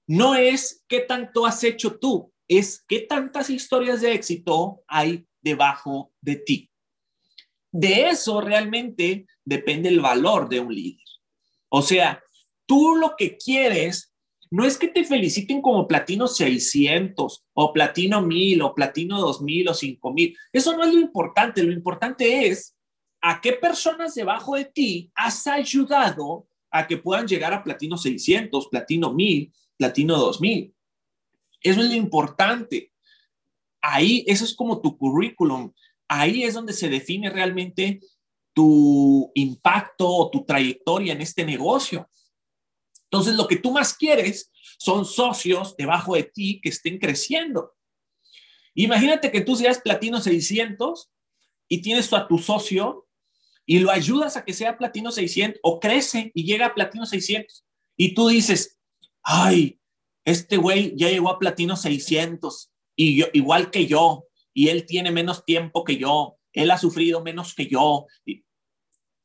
no es qué tanto has hecho tú, es qué tantas historias de éxito hay debajo de ti. De eso realmente depende el valor de un líder. O sea, tú lo que quieres no es que te feliciten como platino 600 o platino 1000 o platino 2000 o 5000. Eso no es lo importante. Lo importante es a qué personas debajo de ti has ayudado a que puedan llegar a platino 600, platino 1000, platino 2000. Eso es lo importante. Ahí, eso es como tu currículum. Ahí es donde se define realmente tu impacto o tu trayectoria en este negocio. Entonces, lo que tú más quieres son socios debajo de ti que estén creciendo. Imagínate que tú seas platino 600 y tienes a tu socio y lo ayudas a que sea platino 600 o crece y llega a platino 600 y tú dices, ay, este güey ya llegó a platino 600 y igual que yo y él tiene menos tiempo que yo, él ha sufrido menos que yo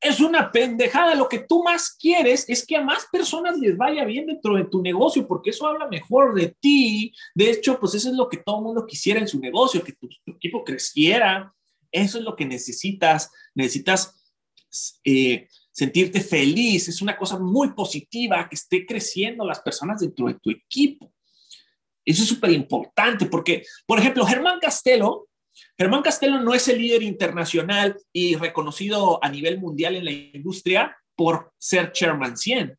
es una pendejada. Lo que tú más quieres es que a más personas les vaya bien dentro de tu negocio, porque eso habla mejor de ti. De hecho, pues eso es lo que todo el mundo quisiera en su negocio, que tu, equipo creciera. Eso es lo que necesitas. Necesitas eh, sentirte feliz. Es una cosa muy positiva que esté creciendo las personas dentro de tu equipo. Eso es súper importante porque, por ejemplo, Germán Castelo Germán Castelo no es el líder internacional y reconocido a nivel mundial en la industria por ser Chairman 100.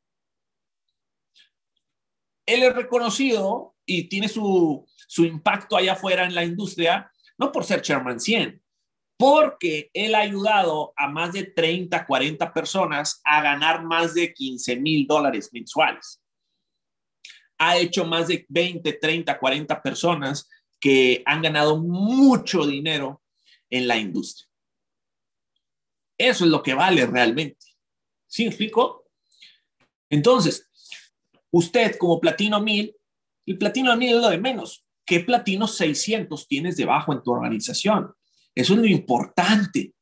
Él es reconocido y tiene su, su impacto allá afuera en la industria, no por ser Chairman 100, porque él ha ayudado a más de 30, 40 personas a ganar más de 15 mil dólares mensuales. Ha hecho más de 20, 30, 40 personas que han ganado mucho dinero en la industria. Eso es lo que vale realmente. ¿Sí explico? Entonces, usted como platino 1000, el platino 1000 es lo de menos. ¿Qué platino 600 tienes debajo en tu organización? Eso es lo importante.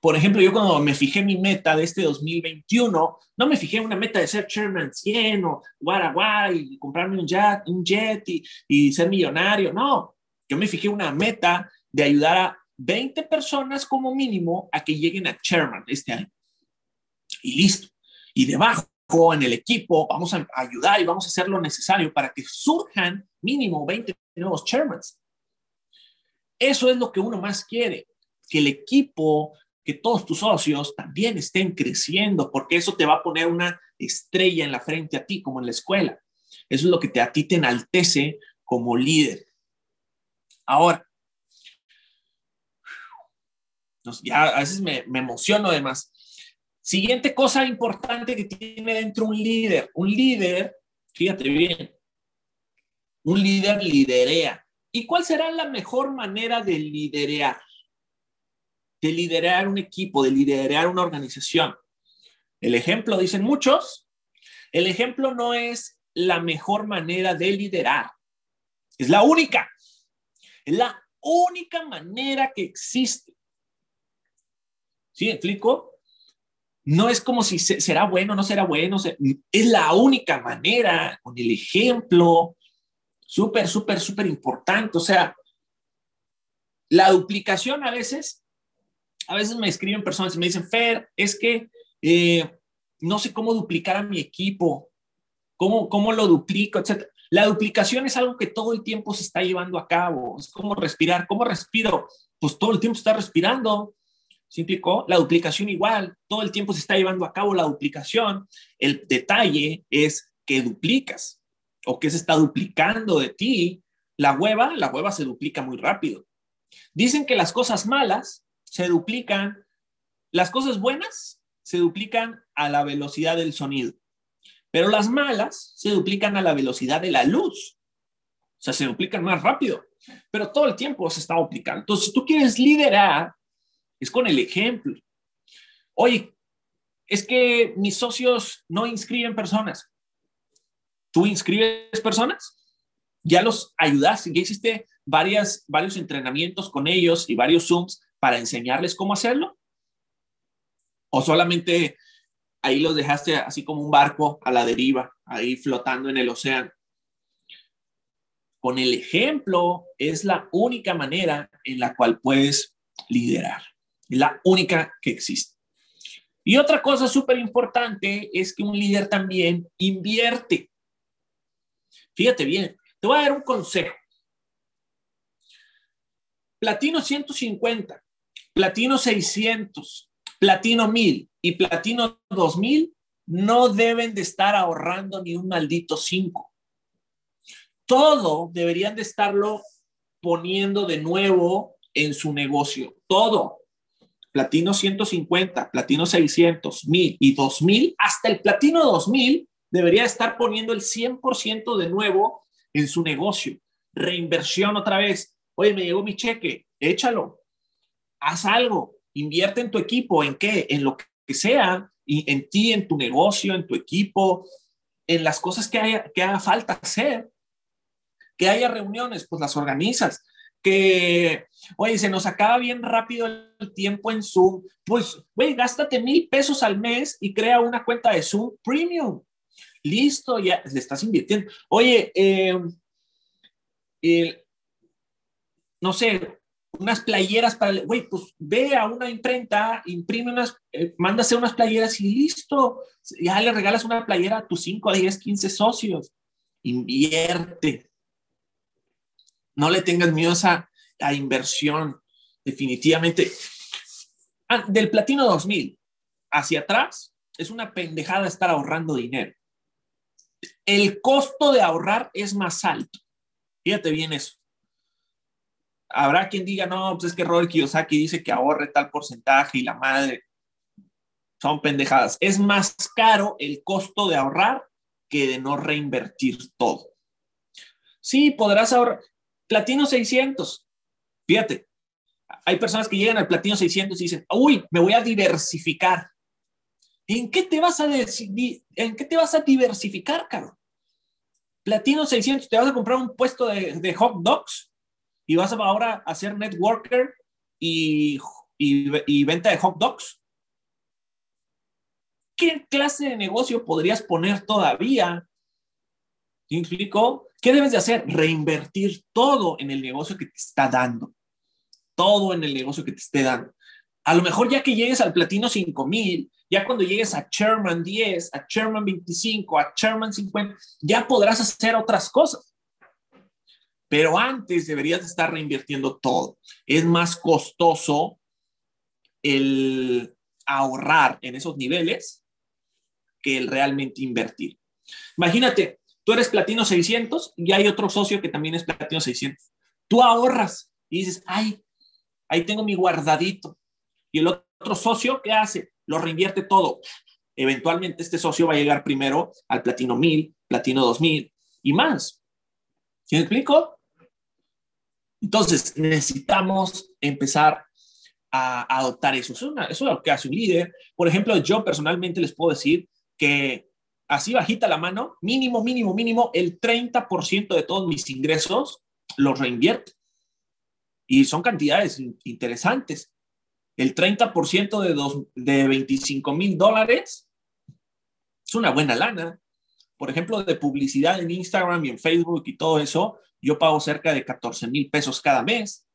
Por ejemplo, yo cuando me fijé mi meta de este 2021, no me fijé en una meta de ser chairman 100 o guara y comprarme un jet, un jet y, y ser millonario. No, yo me fijé una meta de ayudar a 20 personas como mínimo a que lleguen a chairman este año. Y listo. Y debajo en el equipo vamos a ayudar y vamos a hacer lo necesario para que surjan mínimo 20 nuevos chairmans. Eso es lo que uno más quiere, que el equipo, que todos tus socios también estén creciendo, porque eso te va a poner una estrella en la frente a ti, como en la escuela. Eso es lo que te, a ti te enaltece como líder. Ahora, ya a veces me, emociono además. Siguiente cosa importante que tiene dentro un líder. Un líder, fíjate bien, un líder liderea. ¿Y cuál será la mejor manera de liderear? De liderar un equipo, de liderar una organización. El ejemplo, dicen muchos, el ejemplo no es la mejor manera de liderar, es la única. Es la única manera que existe. ¿Sí? ¿Me explico? No es como si será bueno, no será bueno. Es la única manera, con el ejemplo. Súper, súper, súper importante. O sea, la duplicación a veces, a veces me escriben personas y me dicen, Fer, es que eh, no sé cómo duplicar a mi equipo, cómo, cómo lo duplico, etcétera. La duplicación es algo que todo el tiempo se está llevando a cabo. Es como respirar. ¿Cómo respiro? Pues todo el tiempo está respirando. ¿Sí La duplicación igual. Todo el tiempo se está llevando a cabo la duplicación. El detalle es que duplicas o que se está duplicando de ti. La hueva, la hueva se duplica muy rápido. Dicen que las cosas malas se duplican, las cosas buenas se duplican a la velocidad del sonido. Pero las malas se duplican a la velocidad de la luz. O sea, se duplican más rápido. Pero todo el tiempo se está duplicando. Entonces, si tú quieres liderar, es con el ejemplo. Oye, es que mis socios no inscriben personas. ¿Tú inscribes personas? Ya los ayudaste, ya hiciste varias, varios entrenamientos con ellos y varios Zooms para enseñarles cómo hacerlo. ¿O solamente ahí los dejaste así como un barco a la deriva, ahí flotando en el océano. Con el ejemplo es la única manera en la cual puedes liderar, la única que existe. Y otra cosa súper importante es que un líder también invierte. Fíjate bien, te voy a dar un consejo. Platino 150, platino 600, platino 1000 y platino 2000 no deben de estar ahorrando ni un maldito 5. Todo deberían de estarlo poniendo de nuevo en su negocio. Todo. Platino 150, platino 600, 1000 y 2000, hasta el platino 2000 debería estar poniendo el 100% de nuevo en su negocio. Reinversión otra vez. Oye, me llegó mi cheque, échalo. Haz algo, invierte en tu equipo, ¿en qué? En lo que sea, y en ti, en tu negocio, en tu equipo, en las cosas que, haya, que haga falta hacer. Que haya reuniones, pues las organizas. Que, oye, se nos acaba bien rápido el tiempo en Zoom. Pues, güey, gástate mil pesos al mes y crea una cuenta de Zoom Premium. Listo, ya le estás invirtiendo. Oye, eh, no sé, unas playeras para, güey, pues ve a una imprenta, imprime unas, eh, mándase unas playeras y listo. Ya le regalas una playera a tus 5, 10, 15 socios. Invierte. No le tengas miedo a esa a inversión. Definitivamente. Ah, del platino 2000 hacia atrás, es una pendejada estar ahorrando dinero. El costo de ahorrar es más alto. Fíjate bien eso. Habrá quien diga, no, pues es que Robert Kiyosaki dice que ahorre tal porcentaje y la madre. Son pendejadas. Es más caro el costo de ahorrar que de no reinvertir todo. Sí, podrás ahorrar. Platino 600. Fíjate, hay personas que llegan al platino 600 y dicen, uy, me voy a diversificar. ¿En qué te vas a, ¿en qué te vas a diversificar, caro? Platino 600, ¿te vas a comprar un puesto de, de hot dogs? Y vas ahora a ser networker y, y, venta de hot dogs. ¿Qué clase de negocio podrías poner todavía? ¿Qué debes de hacer? Reinvertir todo en el negocio que te está dando. Todo en el negocio que te esté dando. A lo mejor ya que llegues al platino 5000, ya cuando llegues a Chairman 10, a Chairman 25, a Chairman 50, ya podrás hacer otras cosas pero antes deberías estar reinvirtiendo todo. Es más costoso el ahorrar en esos niveles que el realmente invertir. Imagínate, tú eres platino 600 y hay otro socio que también es platino 600. Tú ahorras y dices, ay, ahí tengo mi guardadito. Y el otro socio, ¿qué hace? Lo reinvierte todo. Eventualmente este socio va a llegar primero al platino 1000, platino 2000 y más. ¿Sí me explico? Entonces, necesitamos empezar a, adoptar eso. Eso es, lo que hace un líder. Por ejemplo, yo personalmente les puedo decir que así bajita la mano, mínimo, mínimo, mínimo, el 30% de todos mis ingresos los reinvierto. Y son cantidades interesantes. El 30% de, dos, de 25 mil dólares es una buena lana. Por ejemplo, de publicidad en Instagram y en Facebook y todo eso, yo pago cerca de 14 mil pesos cada mes.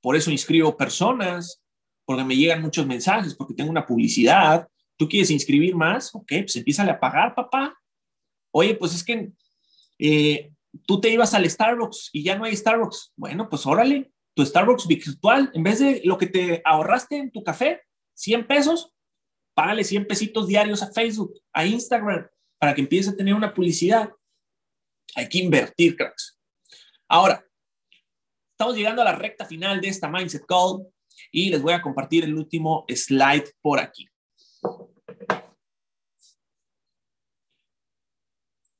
Por eso inscribo personas, porque me llegan muchos mensajes, porque tengo una publicidad. ¿Tú quieres inscribir más? Ok, pues empieza a pagar, papá. Oye, pues es que eh, tú te ibas al Starbucks y ya no hay Starbucks. Bueno, pues órale, tu Starbucks virtual, en vez de lo que te ahorraste en tu café, 100 pesos, págale 100 pesitos diarios a Facebook, a Instagram, para que empieces a tener una publicidad. Hay que invertir, cracks. Ahora, estamos llegando a la recta final de esta Mindset Call y les voy a compartir el último slide por aquí.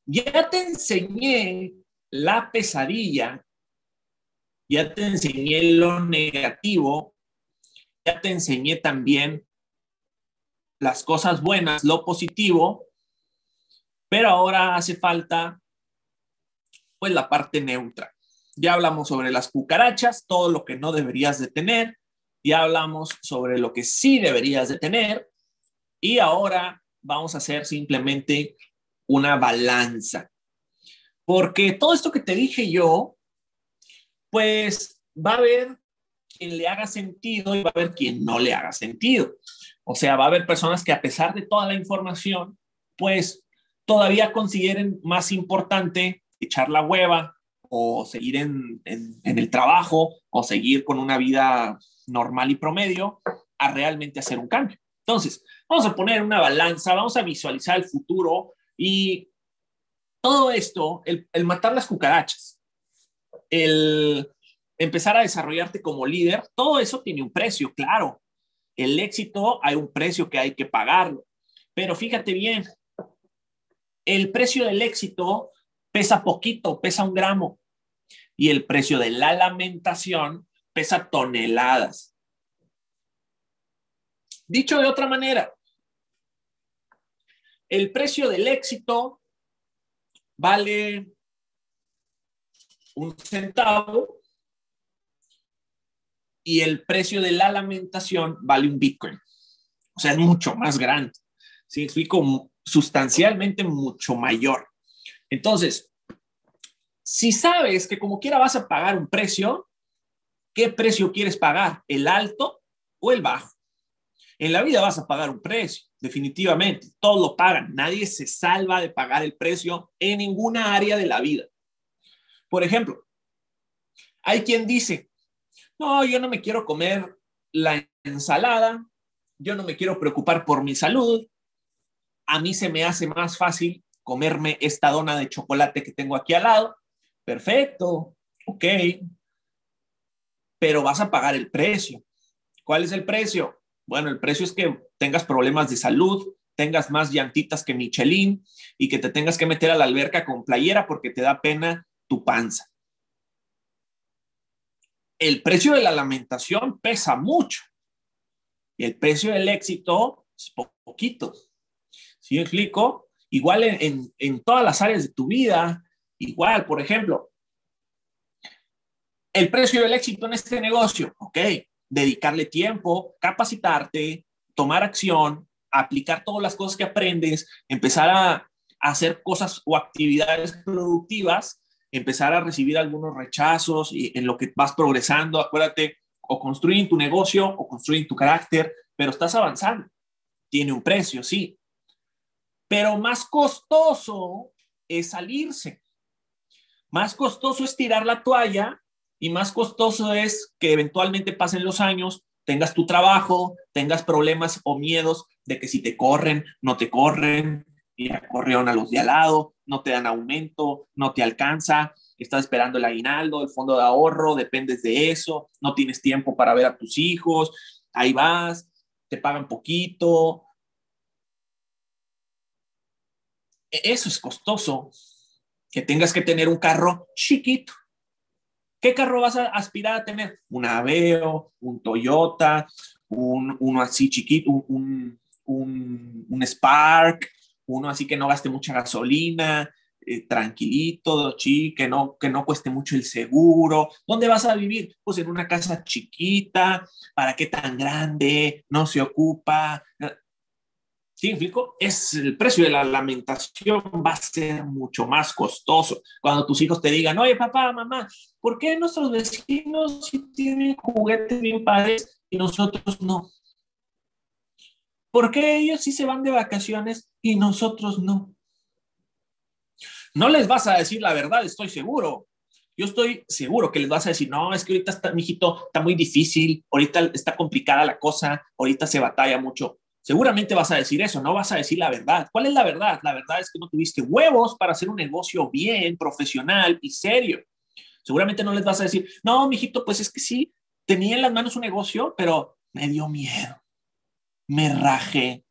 Ya te enseñé la pesadilla, ya te enseñé lo negativo, ya te enseñé también las cosas buenas, lo positivo, pero ahora hace falta pues la parte neutra. Ya hablamos sobre las cucarachas, todo lo que no deberías de tener. Ya hablamos sobre lo que sí deberías de tener. Y ahora vamos a hacer simplemente una balanza. Porque todo esto que te dije yo, pues va a haber quien le haga sentido y va a haber quien no le haga sentido. O sea, va a haber personas que a pesar de toda la información, pues todavía consideren más importante echar la hueva o seguir en, el trabajo o seguir con una vida normal y promedio a realmente hacer un cambio. Entonces, vamos a poner una balanza, vamos a visualizar el futuro y todo esto, el matar las cucarachas, el empezar a desarrollarte como líder, todo eso tiene un precio, claro. El éxito hay un precio que hay que pagarlo. Pero fíjate bien, el precio del éxito pesa poquito, pesa un gramo. Y el precio de la lamentación pesa toneladas. Dicho de otra manera, el precio del éxito vale un centavo y el precio de la lamentación vale un Bitcoin. O sea, es mucho más grande. ¿Sí? Sustancialmente mucho mayor. Entonces, si sabes que como quiera vas a pagar un precio, ¿qué precio quieres pagar? ¿El alto o el bajo? En la vida vas a pagar un precio, definitivamente. Todos lo pagan. Nadie se salva de pagar el precio en ninguna área de la vida. Por ejemplo, hay quien dice, no, yo no me quiero comer la ensalada, yo no me quiero preocupar por mi salud, a mí se me hace más fácil comerme esta dona de chocolate que tengo aquí al lado. Perfecto, ok, pero vas a pagar el precio. ¿Cuál es el precio? Bueno, el precio es que tengas problemas de salud, tengas más llantitas que Michelin y que te tengas que meter a la alberca con playera porque te da pena tu panza el precio de la lamentación pesa mucho y el precio del éxito es poquito. ¿Sí me explico? Igual en, en, todas las áreas de tu vida, igual, por ejemplo, el precio del éxito en este negocio, ok, dedicarle tiempo, capacitarte, tomar acción, aplicar todas las cosas que aprendes, empezar a hacer cosas o actividades productivas empezar a recibir algunos rechazos y en lo que vas progresando, acuérdate, o construir tu negocio o construir tu carácter, pero estás avanzando. Tiene un precio, sí. Pero más costoso es salirse. Más costoso es tirar la toalla y más costoso es que eventualmente pasen los años, tengas tu trabajo, tengas problemas o miedos de que si te corren, no te corren, y corrieron a los de al lado, no te dan aumento, no te alcanza, estás esperando el aguinaldo, el fondo de ahorro, dependes de eso, no tienes tiempo para ver a tus hijos, ahí vas, te pagan poquito. E-, eso es costoso, que tengas que tener un carro chiquito. ¿Qué carro vas a aspirar a tener? Un Aveo, un Toyota, un, uno así chiquito, un, un, un Spark, uno así que no gaste mucha gasolina, eh, tranquilito, chi, que no, que no cueste mucho el seguro. ¿Dónde vas a vivir? Pues en una casa chiquita, ¿para qué tan grande? No se ocupa. ¿Sí, explico? Es el precio de la lamentación va a ser mucho más costoso. Cuando tus hijos te digan, oye, papá, mamá, ¿por qué nuestros vecinos tienen juguetes bien padres y nosotros no? ¿Por qué ellos sí se van de vacaciones y nosotros no? No les vas a decir la verdad, estoy seguro. Yo estoy seguro que les vas a decir, no, es que ahorita está, mijito, está muy difícil, ahorita está complicada la cosa, ahorita se batalla mucho. Seguramente vas a decir eso, no vas a decir la verdad. ¿Cuál es la verdad? La verdad es que no tuviste huevos para hacer un negocio bien, profesional y serio. Seguramente no les vas a decir, no, mijito, pues es que sí, tenía en las manos un negocio, pero me dio miedo me rajé,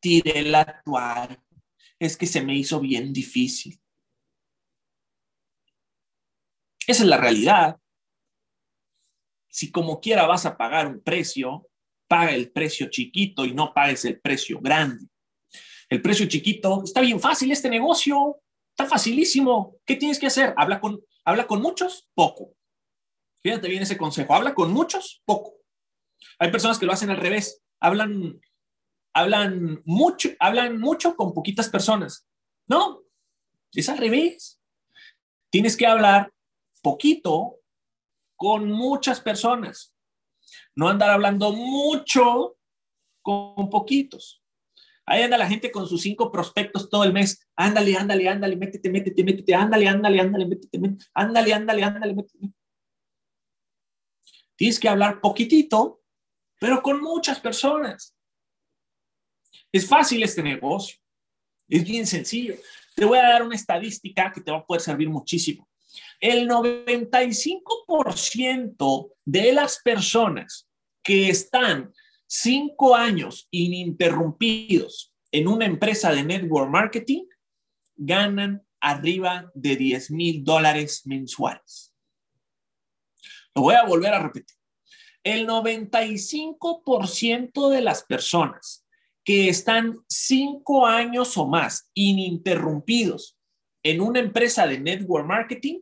tiré la toalla, es que se me hizo bien difícil. Esa es la realidad. Si como quiera vas a pagar un precio, paga el precio chiquito y no pagues el precio grande. El precio chiquito, está bien fácil este negocio, está facilísimo. ¿Qué tienes que hacer? Habla con, habla con muchos, poco. Fíjate bien ese consejo, habla con muchos, poco. Hay personas que lo hacen al revés, hablan hablan mucho, hablan mucho con poquitas personas. No, es al revés. Tienes que hablar poquito con muchas personas. No andar hablando mucho con poquitos. Ahí anda la gente con sus cinco prospectos todo el mes. Ándale, ándale, ándale, métete, métete, métete, ándale, ándale, ándale, métete, métete, ándale, ándale, ándale, métete. Tienes que hablar poquitito, pero con muchas personas. Es fácil este negocio. Es bien sencillo. Te voy a dar una estadística que te va a poder servir muchísimo. El 95% de las personas que están cinco años ininterrumpidos en una empresa de network marketing ganan arriba de 10 mil dólares mensuales. Lo voy a volver a repetir. El 95% de las personas que están cinco años o más ininterrumpidos en una empresa de network marketing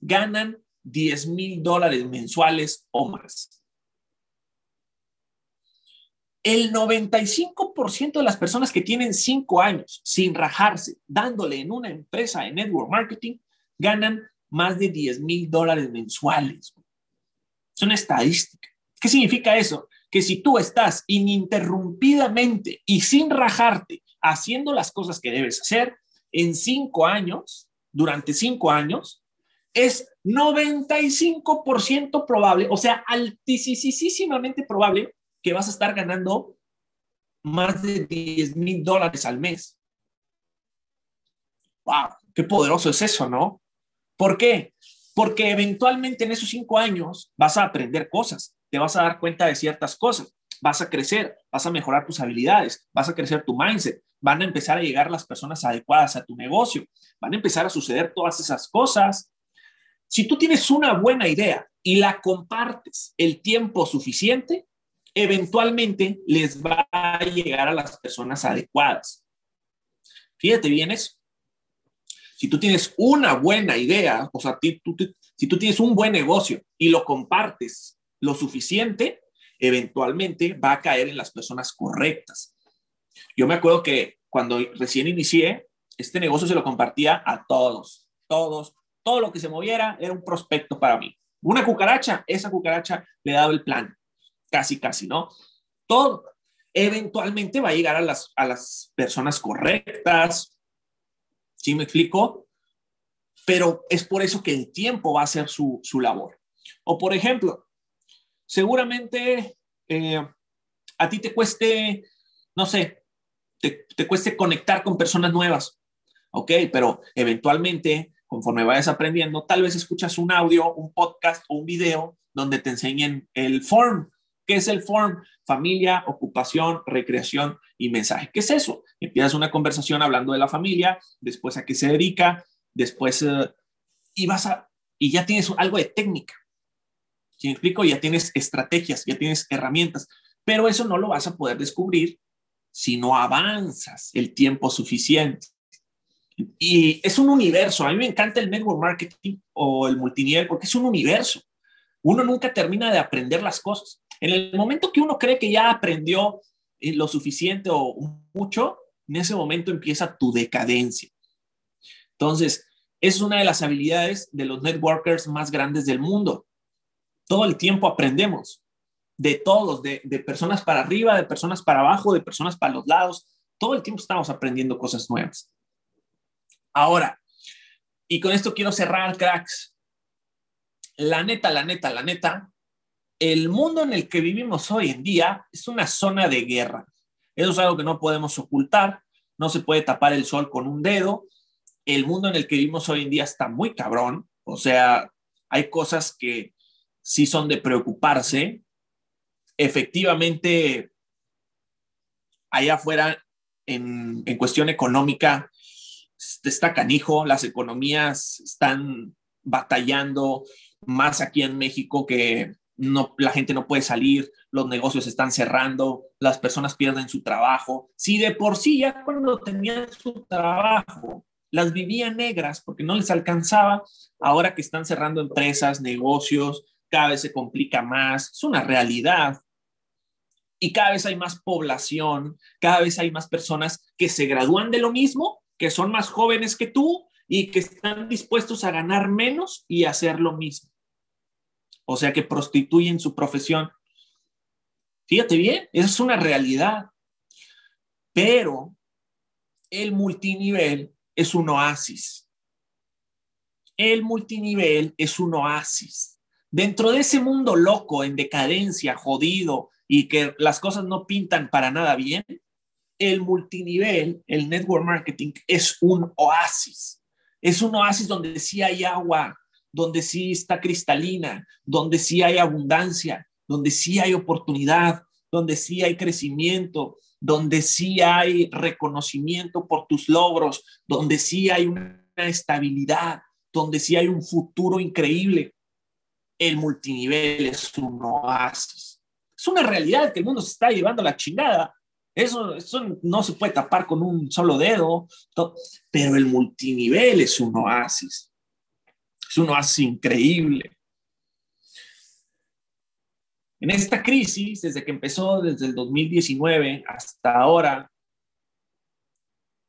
ganan 10 mil dólares mensuales o más. El 95% de las personas que tienen cinco años sin rajarse, dándole en una empresa de network marketing, ganan más de 10 mil dólares mensuales. Es una estadística. ¿Qué significa eso? Que si tú estás ininterrumpidamente y sin rajarte haciendo las cosas que debes hacer, en cinco años, durante cinco años, es 95% probable, o sea, altísimamente probable que vas a estar ganando más de 10 mil dólares al mes. ¡Wow! ¡Qué poderoso es eso, ¿no? ¿Por qué? Porque eventualmente en esos cinco años vas a aprender cosas, te vas a dar cuenta de ciertas cosas, vas a crecer, vas a mejorar tus habilidades, vas a crecer tu mindset, van a empezar a llegar las personas adecuadas a tu negocio, van a empezar a suceder todas esas cosas si tú tienes una buena idea y la compartes el tiempo suficiente, eventualmente les va a llegar a las personas adecuadas. Fíjate bien eso. Si tú tienes una buena idea, o sea, si tú tienes un buen negocio y lo compartes lo suficiente, eventualmente va a caer en las personas correctas. Yo me acuerdo que cuando recién inicié, este negocio se lo compartía a todos, todos, todo lo que se moviera era un prospecto para mí. Una cucaracha, esa cucaracha le daba el plan, casi, casi, ¿no? Todo eventualmente va a llegar a las, a las personas correctas, ¿sí me explico? Pero es por eso que el tiempo va a ser su, su labor. O por ejemplo, seguramente eh, a ti te cueste, no sé, te, te cueste conectar con personas nuevas, ¿ok? Pero eventualmente conforme vayas aprendiendo, tal vez escuchas un audio, un podcast o un video donde te enseñen el form. ¿Qué es el form? Familia, ocupación, recreación y mensaje. ¿Qué es eso? Empiezas una conversación hablando de la familia, después a qué se dedica, después eh, y vas a y ya tienes algo de técnica. ¿Sí me explico? Ya tienes estrategias, ya tienes herramientas, pero eso no lo vas a poder descubrir si no avanzas el tiempo suficiente. Y es un universo. A mí me encanta el network marketing o el multinivel porque es un universo. Uno nunca termina de aprender las cosas. En el momento que uno cree que ya aprendió eh, lo suficiente o mucho, en ese momento empieza tu decadencia. Entonces, es una de las habilidades de los networkers más grandes del mundo. Todo el tiempo aprendemos de todos, de, personas para arriba, de personas para abajo, de personas para los lados. Todo el tiempo estamos aprendiendo cosas nuevas. Ahora, y con esto quiero cerrar, cracks. La neta, la neta, la neta, el mundo en el que vivimos hoy en día es una zona de guerra. Eso es algo que no podemos ocultar, no se puede tapar el sol con un dedo. El mundo en el que vivimos hoy en día está muy cabrón, o sea, hay cosas que sí son de preocuparse. Efectivamente, allá afuera, en, cuestión económica, está canijo, las economías están batallando más aquí en México que no, la gente no puede salir, los negocios están cerrando, las personas pierden su trabajo. Si de por sí ya cuando tenían su trabajo las vivían negras porque no les alcanzaba, ahora que están cerrando empresas, negocios, cada vez se complica más, es una realidad. y cada vez hay más población, cada vez hay más personas que se gradúan de lo mismo, que son más jóvenes que tú y que están dispuestos a ganar menos y hacer lo mismo. O sea que prostituyen su profesión. Fíjate bien, es una realidad. Pero el multinivel es un oasis. El multinivel es un oasis. Dentro de ese mundo loco, en decadencia, jodido, y que las cosas no pintan para nada bien, el multinivel, el network marketing, es un oasis. Es un oasis donde sí hay agua, donde sí está cristalina, donde sí hay abundancia, donde sí hay oportunidad, donde sí hay crecimiento, donde sí hay reconocimiento por tus logros, donde sí hay una estabilidad, donde sí hay un futuro increíble. El multinivel es un oasis. Es una realidad que el mundo se está llevando la chingada. Eso, eso no se puede tapar con un solo dedo, pero el multinivel es un oasis. Es un oasis increíble. En esta crisis, desde que empezó desde el 2019 hasta ahora,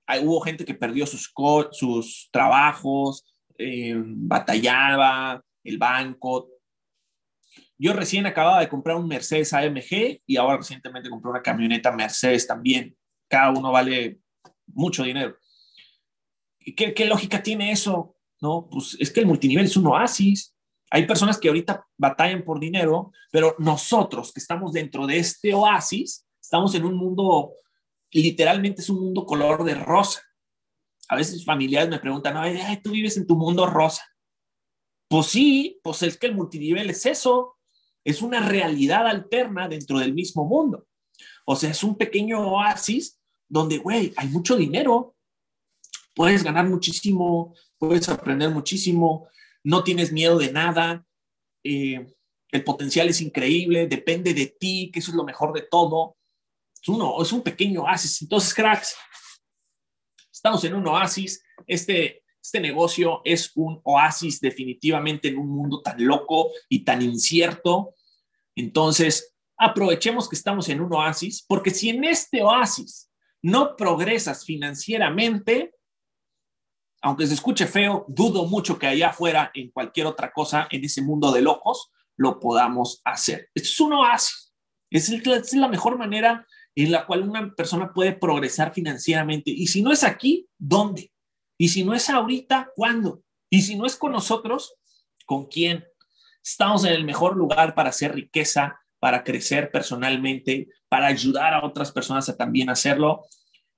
hay, hubo gente que perdió sus, sus trabajos, eh, batallaba, el banco. Yo recién acababa de comprar un Mercedes AMG y ahora recientemente compré una camioneta Mercedes también. Cada uno vale mucho dinero. ¿Qué, qué lógica tiene eso? No, pues es que el multinivel es un oasis. Hay personas que ahorita batallan por dinero, pero nosotros que estamos dentro de este oasis, estamos en un mundo, literalmente es un mundo color de rosa. A veces familiares me preguntan, Ay, tú vives en tu mundo rosa. Pues sí, pues es que el multinivel es eso, es una realidad alterna dentro del mismo mundo. O sea, es un pequeño oasis donde, güey, hay mucho dinero, puedes ganar muchísimo, puedes aprender muchísimo, no tienes miedo de nada, eh, el potencial es increíble, depende de ti, que eso es lo mejor de todo. Es, uno, es un pequeño oasis. Entonces, cracks, estamos en un oasis. Este, este negocio es un oasis definitivamente en un mundo tan loco y tan incierto. Entonces, aprovechemos que estamos en un oasis, porque si en este oasis no progresas financieramente, aunque se escuche feo, dudo mucho que allá afuera, en cualquier otra cosa, en ese mundo de locos, lo podamos hacer. Esto es un oasis. Es, es la mejor manera en la cual una persona puede progresar financieramente. Y si no es aquí, ¿dónde? Y si no es ahorita, ¿cuándo? Y si no es con nosotros, ¿con quién? Estamos en el mejor lugar para hacer riqueza, para crecer personalmente, para ayudar a otras personas a también hacerlo.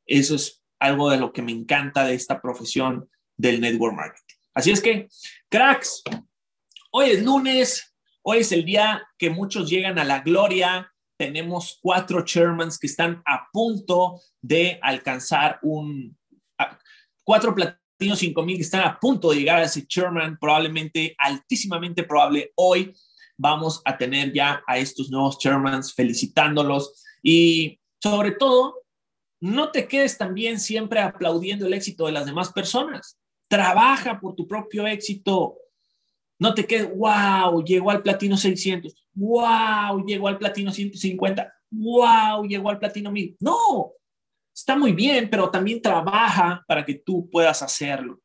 Eso es algo de lo que me encanta de esta profesión del network marketing. Así es que, cracks, hoy es lunes, hoy es el día que muchos llegan a la gloria. Tenemos cuatro chairmans que están a punto de alcanzar un, cuatro platinos 5000 que están a punto de llegar a ese chairman, probablemente altísimamente probable hoy vamos a tener ya a estos nuevos chairmans felicitándolos y sobre todo no te quedes también siempre aplaudiendo el éxito de las demás personas. Trabaja por tu propio éxito. No te quedes, wow, llegó al platino 600, wow, llegó al platino 150, wow, llegó al platino 1000. No, está muy bien, pero también trabaja para que tú puedas hacerlo.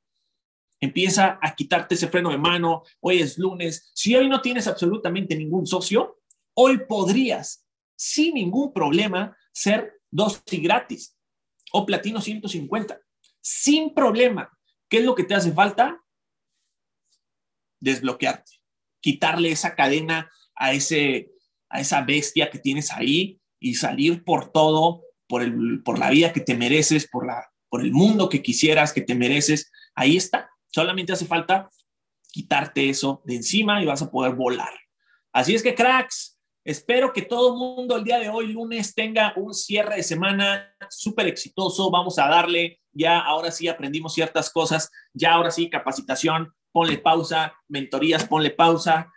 Empieza a quitarte ese freno de mano. Hoy es lunes. Si hoy no tienes absolutamente ningún socio, hoy podrías, sin ningún problema, ser dos y gratis o platino 150 sin problema. ¿Qué es lo que te hace falta? Desbloquearte, quitarle esa cadena a, ese, a esa bestia que tienes ahí y salir por todo, por, el, por la vida que te mereces, por, la, por el mundo que quisieras, que te mereces. Ahí está. Solamente hace falta quitarte eso de encima y vas a poder volar. Así es que, cracks, Espero que todo el mundo el día de hoy, lunes, tenga un cierre de semana súper exitoso. Vamos a darle, ya ahora sí aprendimos ciertas cosas, ya ahora sí capacitación, ponle pausa, mentorías, ponle pausa,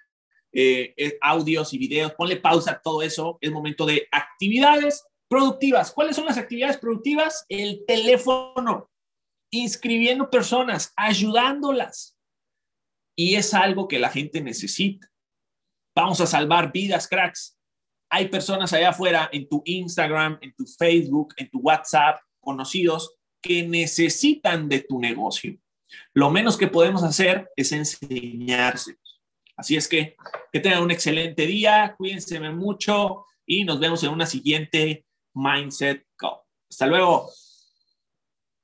eh, eh, audios y videos, ponle pausa todo eso. Es momento de actividades productivas. ¿Cuáles son las actividades productivas? El teléfono, inscribiendo personas, ayudándolas. Y es algo que la gente necesita. Vamos a salvar vidas, cracks. Hay personas allá afuera en tu Instagram, en tu Facebook, en tu WhatsApp, conocidos, que necesitan de tu negocio. Lo menos que podemos hacer es enseñárselos. Así es que que tengan un excelente día, cuídense mucho y nos vemos en una siguiente Mindset Call. Hasta luego.